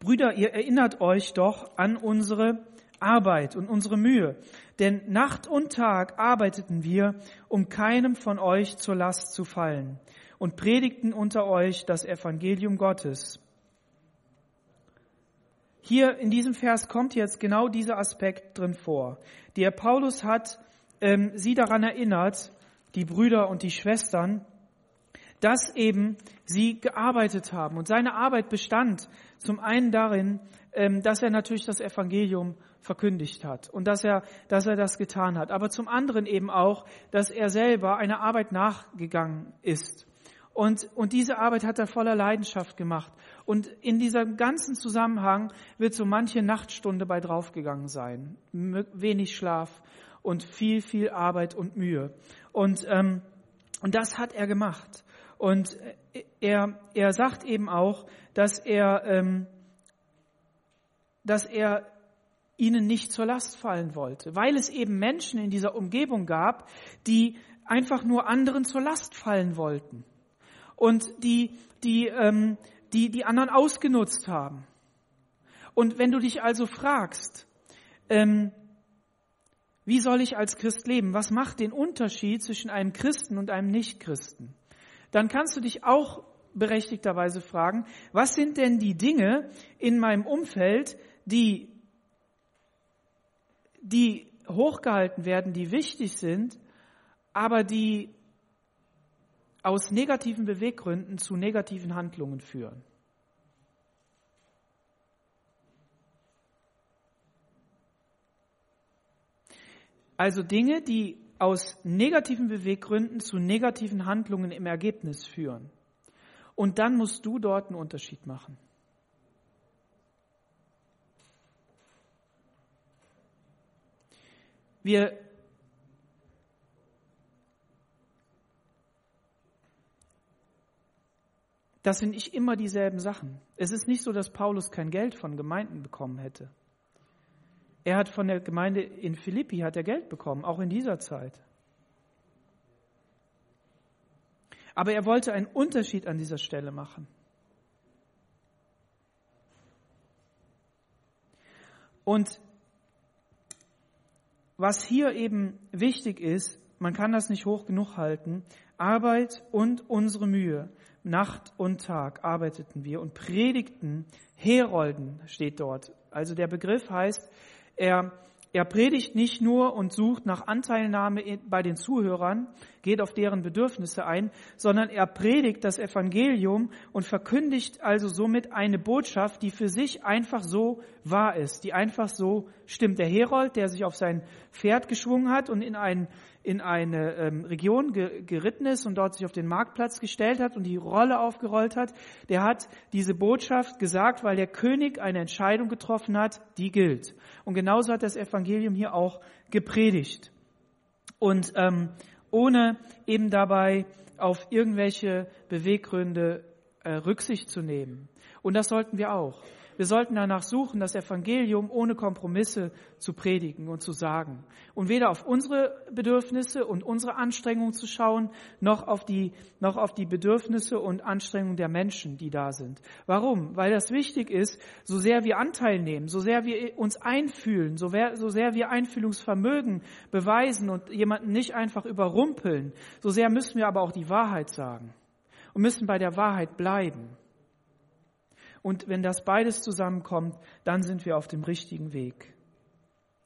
Brüder, ihr erinnert euch doch an unsere Arbeit und unsere Mühe. Denn Nacht und Tag arbeiteten wir, um keinem von euch zur Last zu fallen und predigten unter euch das Evangelium Gottes. Hier in diesem Vers kommt jetzt genau dieser Aspekt drin vor. Der Paulus hat ähm, sie daran erinnert, die Brüder und die Schwestern, dass eben sie gearbeitet haben. Und seine Arbeit bestand zum einen darin, ähm, dass er natürlich das Evangelium verkündigt hat und dass er, dass er das getan hat. Aber zum anderen eben auch, dass er selber einer Arbeit nachgegangen ist. Und, und diese Arbeit hat er voller Leidenschaft gemacht. Und in diesem ganzen Zusammenhang wird so manche Nachtstunde bei draufgegangen sein. Wenig Schlaf und viel, viel Arbeit und Mühe. Und, ähm, und das hat er gemacht. Und er, er sagt eben auch, dass er, ähm, dass er ihnen nicht zur Last fallen wollte, weil es eben Menschen in dieser Umgebung gab, die einfach nur anderen zur Last fallen wollten und die, die ähm, die die anderen ausgenutzt haben. Und wenn du dich also fragst, ähm, wie soll ich als Christ leben? Was macht den Unterschied zwischen einem Christen und einem Nichtchristen? Dann kannst du dich auch berechtigterweise fragen, was sind denn die Dinge in meinem Umfeld, die, die hochgehalten werden, die wichtig sind, aber die aus negativen Beweggründen zu negativen Handlungen führen. Also Dinge, die aus negativen Beweggründen zu negativen Handlungen im Ergebnis führen. Und dann musst du dort einen Unterschied machen. Wir Das sind nicht immer dieselben Sachen. Es ist nicht so, dass Paulus kein Geld von Gemeinden bekommen hätte. Er hat von der Gemeinde in Philippi hat er Geld bekommen, auch in dieser Zeit. Aber er wollte einen Unterschied an dieser Stelle machen. Und was hier eben wichtig ist, man kann das nicht hoch genug halten, Arbeit und unsere Mühe Nacht und Tag arbeiteten wir und predigten, Herolden steht dort. Also der Begriff heißt, er er predigt nicht nur und sucht nach Anteilnahme bei den Zuhörern, geht auf deren Bedürfnisse ein, sondern er predigt das Evangelium und verkündigt also somit eine Botschaft, die für sich einfach so wahr ist, die einfach so stimmt. Der Herold, der sich auf sein Pferd geschwungen hat und in, ein, in eine ähm, Region ge, geritten ist und dort sich auf den Marktplatz gestellt hat und die Rolle aufgerollt hat, der hat diese Botschaft gesagt, weil der König eine Entscheidung getroffen hat, die gilt. Und genauso hat das Evangelium hier auch gepredigt. Und ähm, ohne eben dabei auf irgendwelche Beweggründe äh, Rücksicht zu nehmen. Und das sollten wir auch. Wir sollten danach suchen, das Evangelium ohne Kompromisse zu predigen und zu sagen. Und weder auf unsere Bedürfnisse und unsere Anstrengungen zu schauen, noch auf die, noch auf die Bedürfnisse und Anstrengungen der Menschen, die da sind. Warum? Weil das wichtig ist, so sehr wir Anteil nehmen, so sehr wir uns einfühlen, so, so sehr wir Einfühlungsvermögen beweisen und jemanden nicht einfach überrumpeln, so sehr müssen wir aber auch die Wahrheit sagen und müssen bei der Wahrheit bleiben. Und wenn das beides zusammenkommt, dann sind wir auf dem richtigen Weg.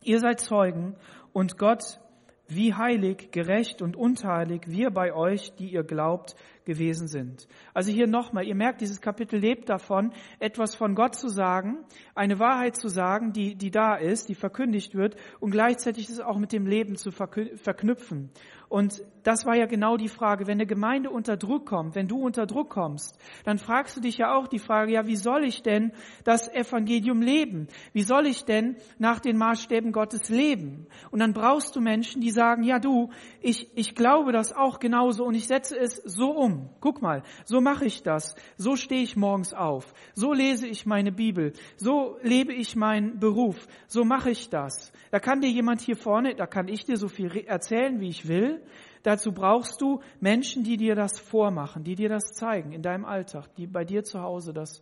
Ihr seid Zeugen und Gott, wie heilig, gerecht und unteilig wir bei euch, die ihr glaubt, gewesen sind. Also hier nochmal, ihr merkt, dieses Kapitel lebt davon, etwas von Gott zu sagen, eine Wahrheit zu sagen, die, die da ist, die verkündigt wird und gleichzeitig es auch mit dem Leben zu verknüpfen. Und das war ja genau die Frage, wenn eine Gemeinde unter Druck kommt, wenn du unter Druck kommst, dann fragst du dich ja auch die Frage, ja, wie soll ich denn das Evangelium leben? Wie soll ich denn nach den Maßstäben Gottes leben? Und dann brauchst du Menschen, die sagen, ja du, ich, ich glaube das auch genauso und ich setze es so um. Guck mal, so mache ich das. So stehe ich morgens auf. So lese ich meine Bibel. So lebe ich meinen Beruf. So mache ich das. Da kann dir jemand hier vorne, da kann ich dir so viel erzählen, wie ich will. Dazu brauchst du Menschen, die dir das vormachen, die dir das zeigen in deinem Alltag, die bei dir zu Hause das,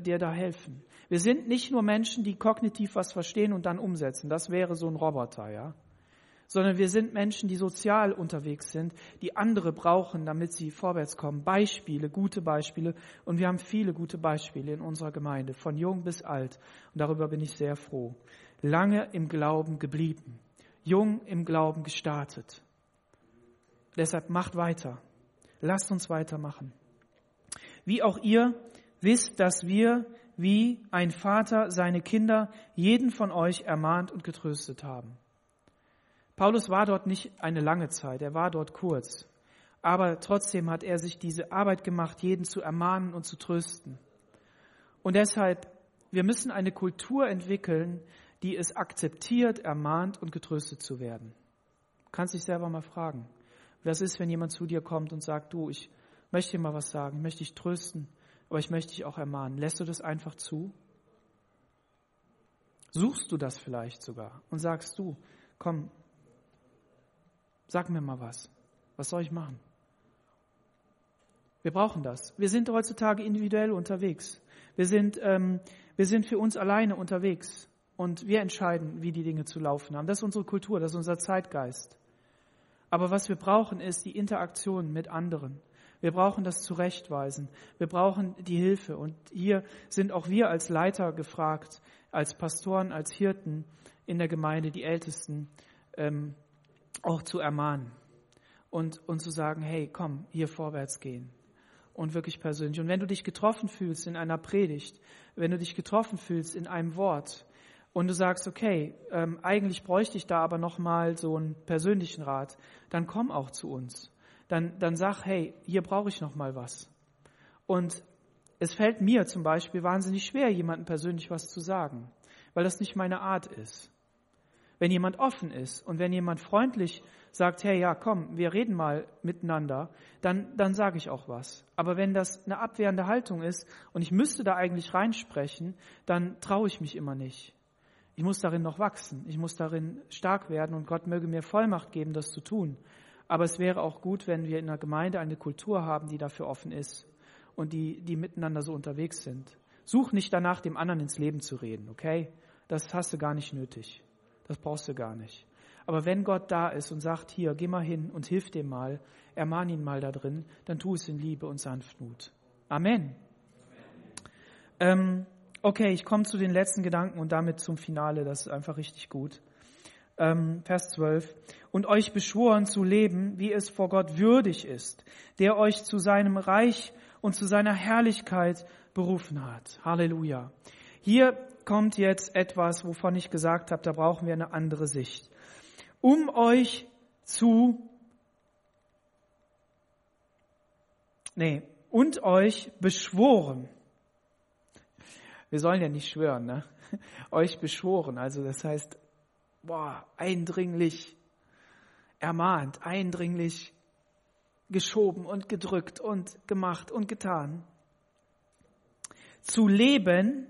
dir da helfen. Wir sind nicht nur Menschen, die kognitiv was verstehen und dann umsetzen. Das wäre so ein Roboter, ja sondern wir sind Menschen, die sozial unterwegs sind, die andere brauchen, damit sie vorwärts kommen. Beispiele, gute Beispiele. Und wir haben viele gute Beispiele in unserer Gemeinde, von jung bis alt. Und darüber bin ich sehr froh. Lange im Glauben geblieben, jung im Glauben gestartet. Deshalb macht weiter. Lasst uns weitermachen. Wie auch ihr wisst, dass wir, wie ein Vater seine Kinder, jeden von euch ermahnt und getröstet haben. Paulus war dort nicht eine lange Zeit, er war dort kurz. Aber trotzdem hat er sich diese Arbeit gemacht, jeden zu ermahnen und zu trösten. Und deshalb, wir müssen eine Kultur entwickeln, die es akzeptiert, ermahnt und getröstet zu werden. Du kannst dich selber mal fragen, was ist, wenn jemand zu dir kommt und sagt, du, ich möchte dir mal was sagen, ich möchte dich trösten, aber ich möchte dich auch ermahnen. Lässt du das einfach zu? Suchst du das vielleicht sogar und sagst du, komm, Sag mir mal was. Was soll ich machen? Wir brauchen das. Wir sind heutzutage individuell unterwegs. Wir sind, ähm, wir sind für uns alleine unterwegs. Und wir entscheiden, wie die Dinge zu laufen haben. Das ist unsere Kultur, das ist unser Zeitgeist. Aber was wir brauchen, ist die Interaktion mit anderen. Wir brauchen das Zurechtweisen. Wir brauchen die Hilfe. Und hier sind auch wir als Leiter gefragt, als Pastoren, als Hirten in der Gemeinde, die Ältesten, ähm, auch zu ermahnen und, und zu sagen, hey, komm, hier vorwärts gehen. Und wirklich persönlich. Und wenn du dich getroffen fühlst in einer Predigt, wenn du dich getroffen fühlst in einem Wort und du sagst, okay, ähm, eigentlich bräuchte ich da aber nochmal so einen persönlichen Rat, dann komm auch zu uns. Dann, dann sag, hey, hier brauche ich nochmal was. Und es fällt mir zum Beispiel wahnsinnig schwer, jemandem persönlich was zu sagen, weil das nicht meine Art ist. Wenn jemand offen ist und wenn jemand freundlich sagt, hey, ja, komm, wir reden mal miteinander, dann, dann sage ich auch was. Aber wenn das eine abwehrende Haltung ist und ich müsste da eigentlich reinsprechen, dann traue ich mich immer nicht. Ich muss darin noch wachsen. Ich muss darin stark werden und Gott möge mir Vollmacht geben, das zu tun. Aber es wäre auch gut, wenn wir in der Gemeinde eine Kultur haben, die dafür offen ist und die, die miteinander so unterwegs sind. Such nicht danach, dem anderen ins Leben zu reden, okay? Das hast du gar nicht nötig. Das brauchst du gar nicht. Aber wenn Gott da ist und sagt, hier, geh mal hin und hilf dem mal, ermahn ihn mal da drin, dann tu es in Liebe und Sanftmut. Amen. Amen. Ähm, okay, ich komme zu den letzten Gedanken und damit zum Finale. Das ist einfach richtig gut. Ähm, Vers 12. Und euch beschworen zu leben, wie es vor Gott würdig ist, der euch zu seinem Reich und zu seiner Herrlichkeit berufen hat. Halleluja. Hier kommt jetzt etwas, wovon ich gesagt habe, da brauchen wir eine andere Sicht. Um euch zu, nee, und euch beschworen. Wir sollen ja nicht schwören, ne? Euch beschworen, also das heißt, boah, eindringlich ermahnt, eindringlich geschoben und gedrückt und gemacht und getan. Zu leben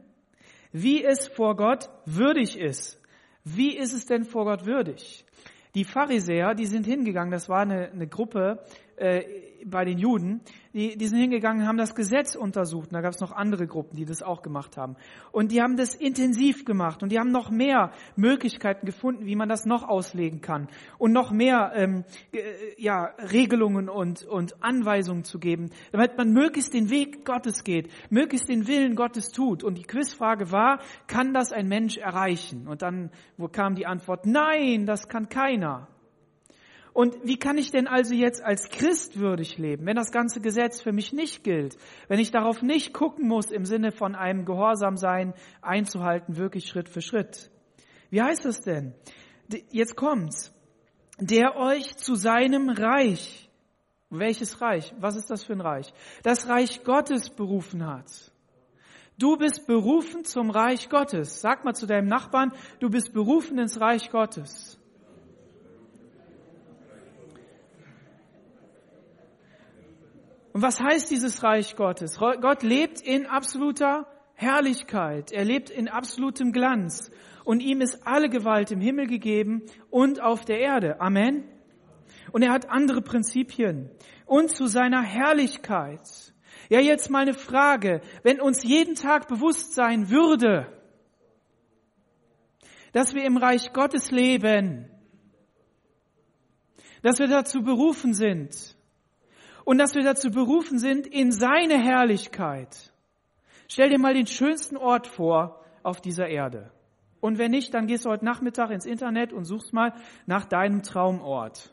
wie es vor Gott würdig ist. Wie ist es denn vor Gott würdig? Die Pharisäer, die sind hingegangen, das war eine, eine Gruppe, äh, bei den Juden, die, die sind hingegangen haben das Gesetz untersucht. Und da gab es noch andere Gruppen, die das auch gemacht haben. Und die haben das intensiv gemacht und die haben noch mehr Möglichkeiten gefunden, wie man das noch auslegen kann und noch mehr ähm, äh, ja, Regelungen und, und Anweisungen zu geben, damit man möglichst den Weg Gottes geht, möglichst den Willen Gottes tut. Und die Quizfrage war, kann das ein Mensch erreichen? Und dann wo kam die Antwort, nein, das kann keiner. Und wie kann ich denn also jetzt als Christ würdig leben, wenn das ganze Gesetz für mich nicht gilt, wenn ich darauf nicht gucken muss im Sinne von einem Gehorsamsein einzuhalten, wirklich Schritt für Schritt? Wie heißt das denn? Jetzt kommt's. Der euch zu seinem Reich, welches Reich? Was ist das für ein Reich? Das Reich Gottes berufen hat. Du bist berufen zum Reich Gottes. Sag mal zu deinem Nachbarn, du bist berufen ins Reich Gottes. Und was heißt dieses Reich Gottes? Gott lebt in absoluter Herrlichkeit. Er lebt in absolutem Glanz. Und ihm ist alle Gewalt im Himmel gegeben und auf der Erde. Amen. Und er hat andere Prinzipien. Und zu seiner Herrlichkeit. Ja, jetzt mal eine Frage. Wenn uns jeden Tag bewusst sein würde, dass wir im Reich Gottes leben, dass wir dazu berufen sind, und dass wir dazu berufen sind in seine Herrlichkeit. Stell dir mal den schönsten Ort vor auf dieser Erde. Und wenn nicht, dann gehst du heute Nachmittag ins Internet und suchst mal nach deinem Traumort.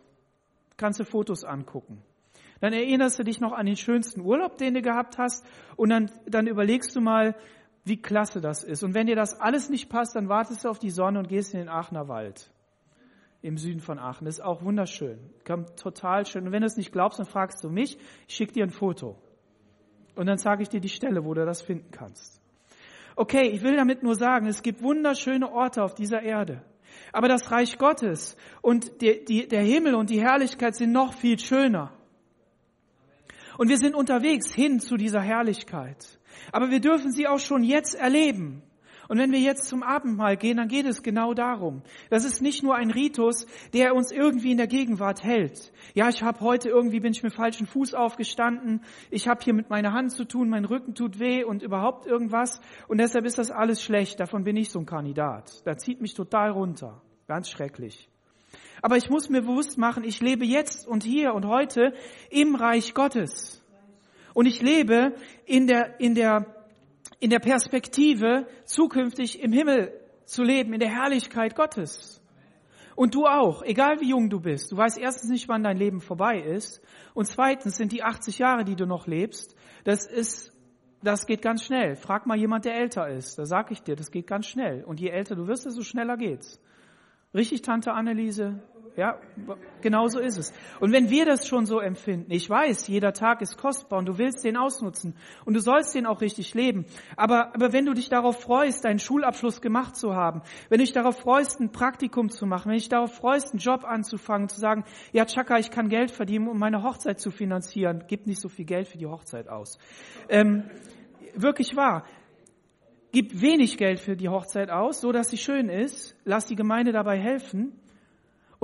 Kannst du Fotos angucken. Dann erinnerst du dich noch an den schönsten Urlaub, den du gehabt hast, und dann, dann überlegst du mal, wie klasse das ist. Und wenn dir das alles nicht passt, dann wartest du auf die Sonne und gehst in den Aachener Wald im Süden von Aachen. Das ist auch wunderschön. Kommt total schön. Und wenn du es nicht glaubst, dann fragst du mich. Ich schicke dir ein Foto. Und dann sage ich dir die Stelle, wo du das finden kannst. Okay, ich will damit nur sagen, es gibt wunderschöne Orte auf dieser Erde. Aber das Reich Gottes und die, die, der Himmel und die Herrlichkeit sind noch viel schöner. Und wir sind unterwegs hin zu dieser Herrlichkeit. Aber wir dürfen sie auch schon jetzt erleben. Und wenn wir jetzt zum Abendmahl gehen, dann geht es genau darum. Das ist nicht nur ein Ritus, der uns irgendwie in der Gegenwart hält. Ja, ich habe heute irgendwie bin ich mit falschen Fuß aufgestanden. Ich habe hier mit meiner Hand zu tun, mein Rücken tut weh und überhaupt irgendwas. Und deshalb ist das alles schlecht. Davon bin ich so ein Kandidat. Da zieht mich total runter. Ganz schrecklich. Aber ich muss mir bewusst machen, ich lebe jetzt und hier und heute im Reich Gottes. Und ich lebe in der, in der in der Perspektive, zukünftig im Himmel zu leben, in der Herrlichkeit Gottes. Und du auch, egal wie jung du bist. Du weißt erstens nicht, wann dein Leben vorbei ist. Und zweitens sind die 80 Jahre, die du noch lebst, das ist, das geht ganz schnell. Frag mal jemand, der älter ist. Da sag ich dir, das geht ganz schnell. Und je älter du wirst, desto schneller geht's. Richtig, Tante Anneliese? Ja, genau so ist es. Und wenn wir das schon so empfinden, ich weiß, jeder Tag ist kostbar und du willst den ausnutzen und du sollst den auch richtig leben. Aber, aber wenn du dich darauf freust, deinen Schulabschluss gemacht zu haben, wenn du dich darauf freust, ein Praktikum zu machen, wenn du dich darauf freust, einen Job anzufangen, zu sagen, ja, Chaka, ich kann Geld verdienen, um meine Hochzeit zu finanzieren, gib nicht so viel Geld für die Hochzeit aus. Ähm, wirklich wahr. Gib wenig Geld für die Hochzeit aus, so dass sie schön ist. Lass die Gemeinde dabei helfen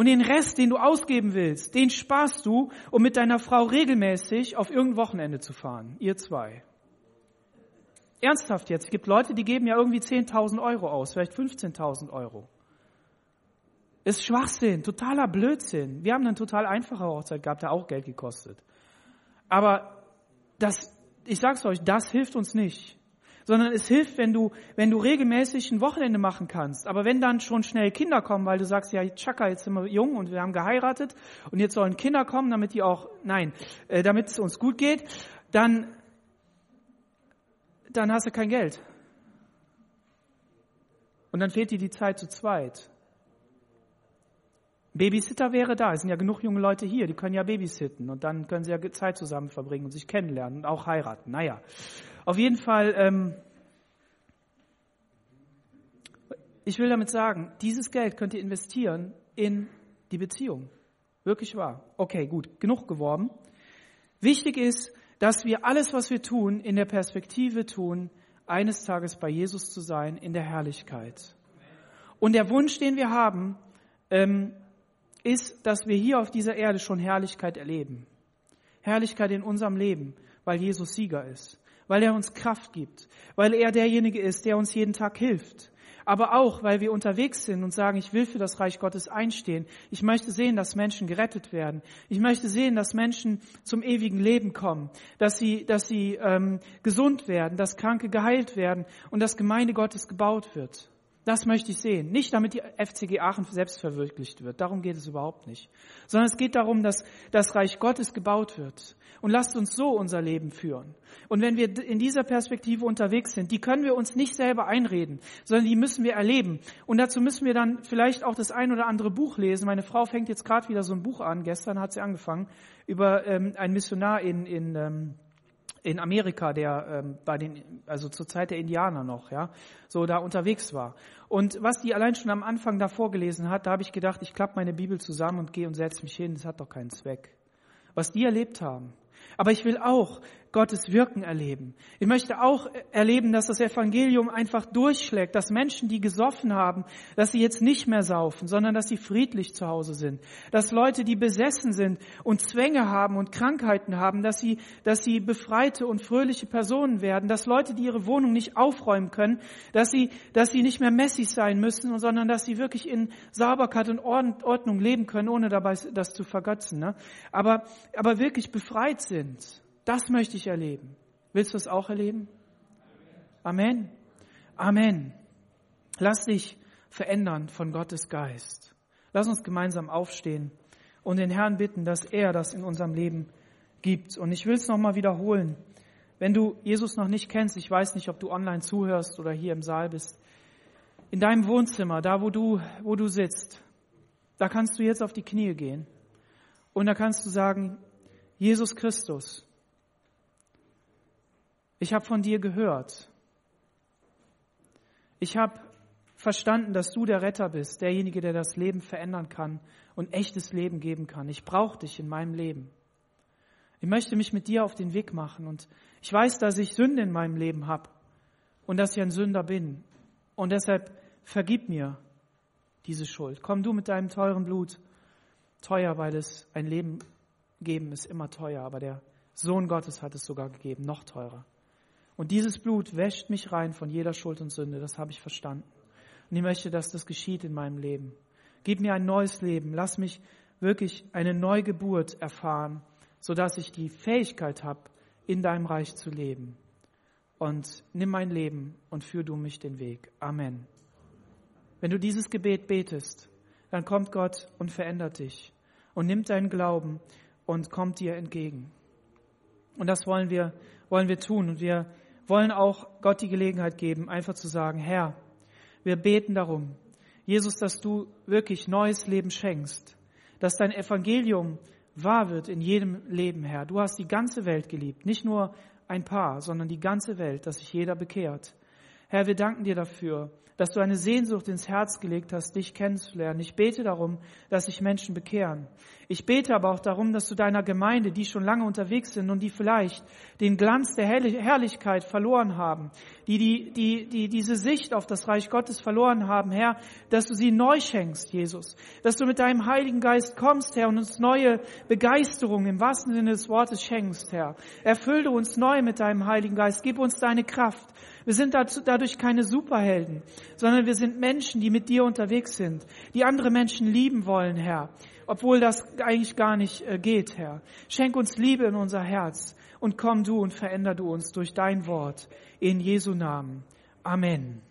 und den Rest, den du ausgeben willst, den sparst du, um mit deiner Frau regelmäßig auf irgendein Wochenende zu fahren. Ihr zwei. Ernsthaft jetzt. Es gibt Leute, die geben ja irgendwie 10.000 Euro aus, vielleicht 15.000 Euro. Ist Schwachsinn, totaler Blödsinn. Wir haben eine total einfache Hochzeit gehabt, der auch Geld gekostet. Aber das, ich sag's euch, das hilft uns nicht sondern es hilft, wenn du, wenn du regelmäßig ein Wochenende machen kannst. Aber wenn dann schon schnell Kinder kommen, weil du sagst, ja, Chaka, jetzt sind wir jung und wir haben geheiratet und jetzt sollen Kinder kommen, damit die auch, nein, äh, damit es uns gut geht, dann, dann hast du kein Geld. Und dann fehlt dir die Zeit zu zweit. Babysitter wäre da. Es sind ja genug junge Leute hier, die können ja babysitten und dann können sie ja Zeit zusammen verbringen und sich kennenlernen und auch heiraten. Naja, auf jeden Fall, ähm, ich will damit sagen, dieses Geld könnt ihr investieren in die Beziehung. Wirklich wahr. Okay, gut, genug geworben. Wichtig ist, dass wir alles, was wir tun, in der Perspektive tun, eines Tages bei Jesus zu sein, in der Herrlichkeit. Und der Wunsch, den wir haben, ähm, ist, dass wir hier auf dieser Erde schon Herrlichkeit erleben. Herrlichkeit in unserem Leben, weil Jesus Sieger ist, weil er uns Kraft gibt, weil er derjenige ist, der uns jeden Tag hilft. Aber auch, weil wir unterwegs sind und sagen, ich will für das Reich Gottes einstehen. Ich möchte sehen, dass Menschen gerettet werden. Ich möchte sehen, dass Menschen zum ewigen Leben kommen, dass sie, dass sie ähm, gesund werden, dass Kranke geheilt werden und dass Gemeinde Gottes gebaut wird. Das möchte ich sehen. Nicht damit die FCG Aachen selbst verwirklicht wird. Darum geht es überhaupt nicht. Sondern es geht darum, dass das Reich Gottes gebaut wird. Und lasst uns so unser Leben führen. Und wenn wir in dieser Perspektive unterwegs sind, die können wir uns nicht selber einreden, sondern die müssen wir erleben. Und dazu müssen wir dann vielleicht auch das ein oder andere Buch lesen. Meine Frau fängt jetzt gerade wieder so ein Buch an. Gestern hat sie angefangen über ähm, einen Missionar in, in ähm, in Amerika, der ähm, bei den, also zur Zeit der Indianer noch, ja, so da unterwegs war. Und was die allein schon am Anfang da vorgelesen hat, da habe ich gedacht, ich klappe meine Bibel zusammen und gehe und setze mich hin, das hat doch keinen Zweck. Was die erlebt haben, aber ich will auch Gottes Wirken erleben. Ich möchte auch erleben, dass das Evangelium einfach durchschlägt, dass Menschen, die gesoffen haben, dass sie jetzt nicht mehr saufen, sondern dass sie friedlich zu Hause sind. Dass Leute, die besessen sind und Zwänge haben und Krankheiten haben, dass sie, dass sie befreite und fröhliche Personen werden. Dass Leute, die ihre Wohnung nicht aufräumen können, dass sie, dass sie nicht mehr messig sein müssen, sondern dass sie wirklich in Sauberkeit und Ordnung leben können, ohne dabei das zu vergötzen. Ne? Aber, aber wirklich befreit sind. Das möchte ich erleben. Willst du es auch erleben? Amen. Amen. Lass dich verändern von Gottes Geist. Lass uns gemeinsam aufstehen und den Herrn bitten, dass er das in unserem Leben gibt. Und ich will es nochmal wiederholen. Wenn du Jesus noch nicht kennst, ich weiß nicht, ob du online zuhörst oder hier im Saal bist, in deinem Wohnzimmer, da wo du, wo du sitzt, da kannst du jetzt auf die Knie gehen. Und da kannst du sagen, Jesus Christus, ich habe von dir gehört. Ich habe verstanden, dass du der Retter bist, derjenige, der das Leben verändern kann und echtes Leben geben kann. Ich brauche dich in meinem Leben. Ich möchte mich mit dir auf den Weg machen und ich weiß, dass ich Sünde in meinem Leben habe und dass ich ein Sünder bin. Und deshalb vergib mir diese Schuld. Komm du mit deinem teuren Blut. Teuer, weil es ein Leben geben ist immer teuer, aber der Sohn Gottes hat es sogar gegeben, noch teurer. Und dieses Blut wäscht mich rein von jeder Schuld und Sünde, das habe ich verstanden. Und ich möchte, dass das geschieht in meinem Leben. Gib mir ein neues Leben, lass mich wirklich eine Neugeburt erfahren, sodass ich die Fähigkeit habe, in deinem Reich zu leben. Und nimm mein Leben und führ du mich den Weg. Amen. Wenn du dieses Gebet betest, dann kommt Gott und verändert dich und nimmt deinen Glauben und kommt dir entgegen. Und das wollen wir, wollen wir tun. Und wir wollen auch Gott die Gelegenheit geben, einfach zu sagen, Herr, wir beten darum, Jesus, dass du wirklich neues Leben schenkst, dass dein Evangelium wahr wird in jedem Leben, Herr. Du hast die ganze Welt geliebt, nicht nur ein paar, sondern die ganze Welt, dass sich jeder bekehrt. Herr, wir danken dir dafür, dass du eine Sehnsucht ins Herz gelegt hast, dich kennenzulernen. Ich bete darum, dass sich Menschen bekehren. Ich bete aber auch darum, dass du deiner Gemeinde, die schon lange unterwegs sind und die vielleicht den Glanz der Herrlichkeit verloren haben, die, die, die, die diese Sicht auf das Reich Gottes verloren haben, Herr, dass du sie neu schenkst, Jesus. Dass du mit deinem Heiligen Geist kommst, Herr, und uns neue Begeisterung im wahrsten Sinne des Wortes schenkst, Herr. Erfülle uns neu mit deinem Heiligen Geist. Gib uns deine Kraft. Wir sind dadurch keine Superhelden, sondern wir sind Menschen, die mit dir unterwegs sind, die andere Menschen lieben wollen, Herr, obwohl das eigentlich gar nicht äh, geht, Herr. Schenk uns Liebe in unser Herz und komm du und veränder du uns durch dein Wort. In Jesu Namen. Amen.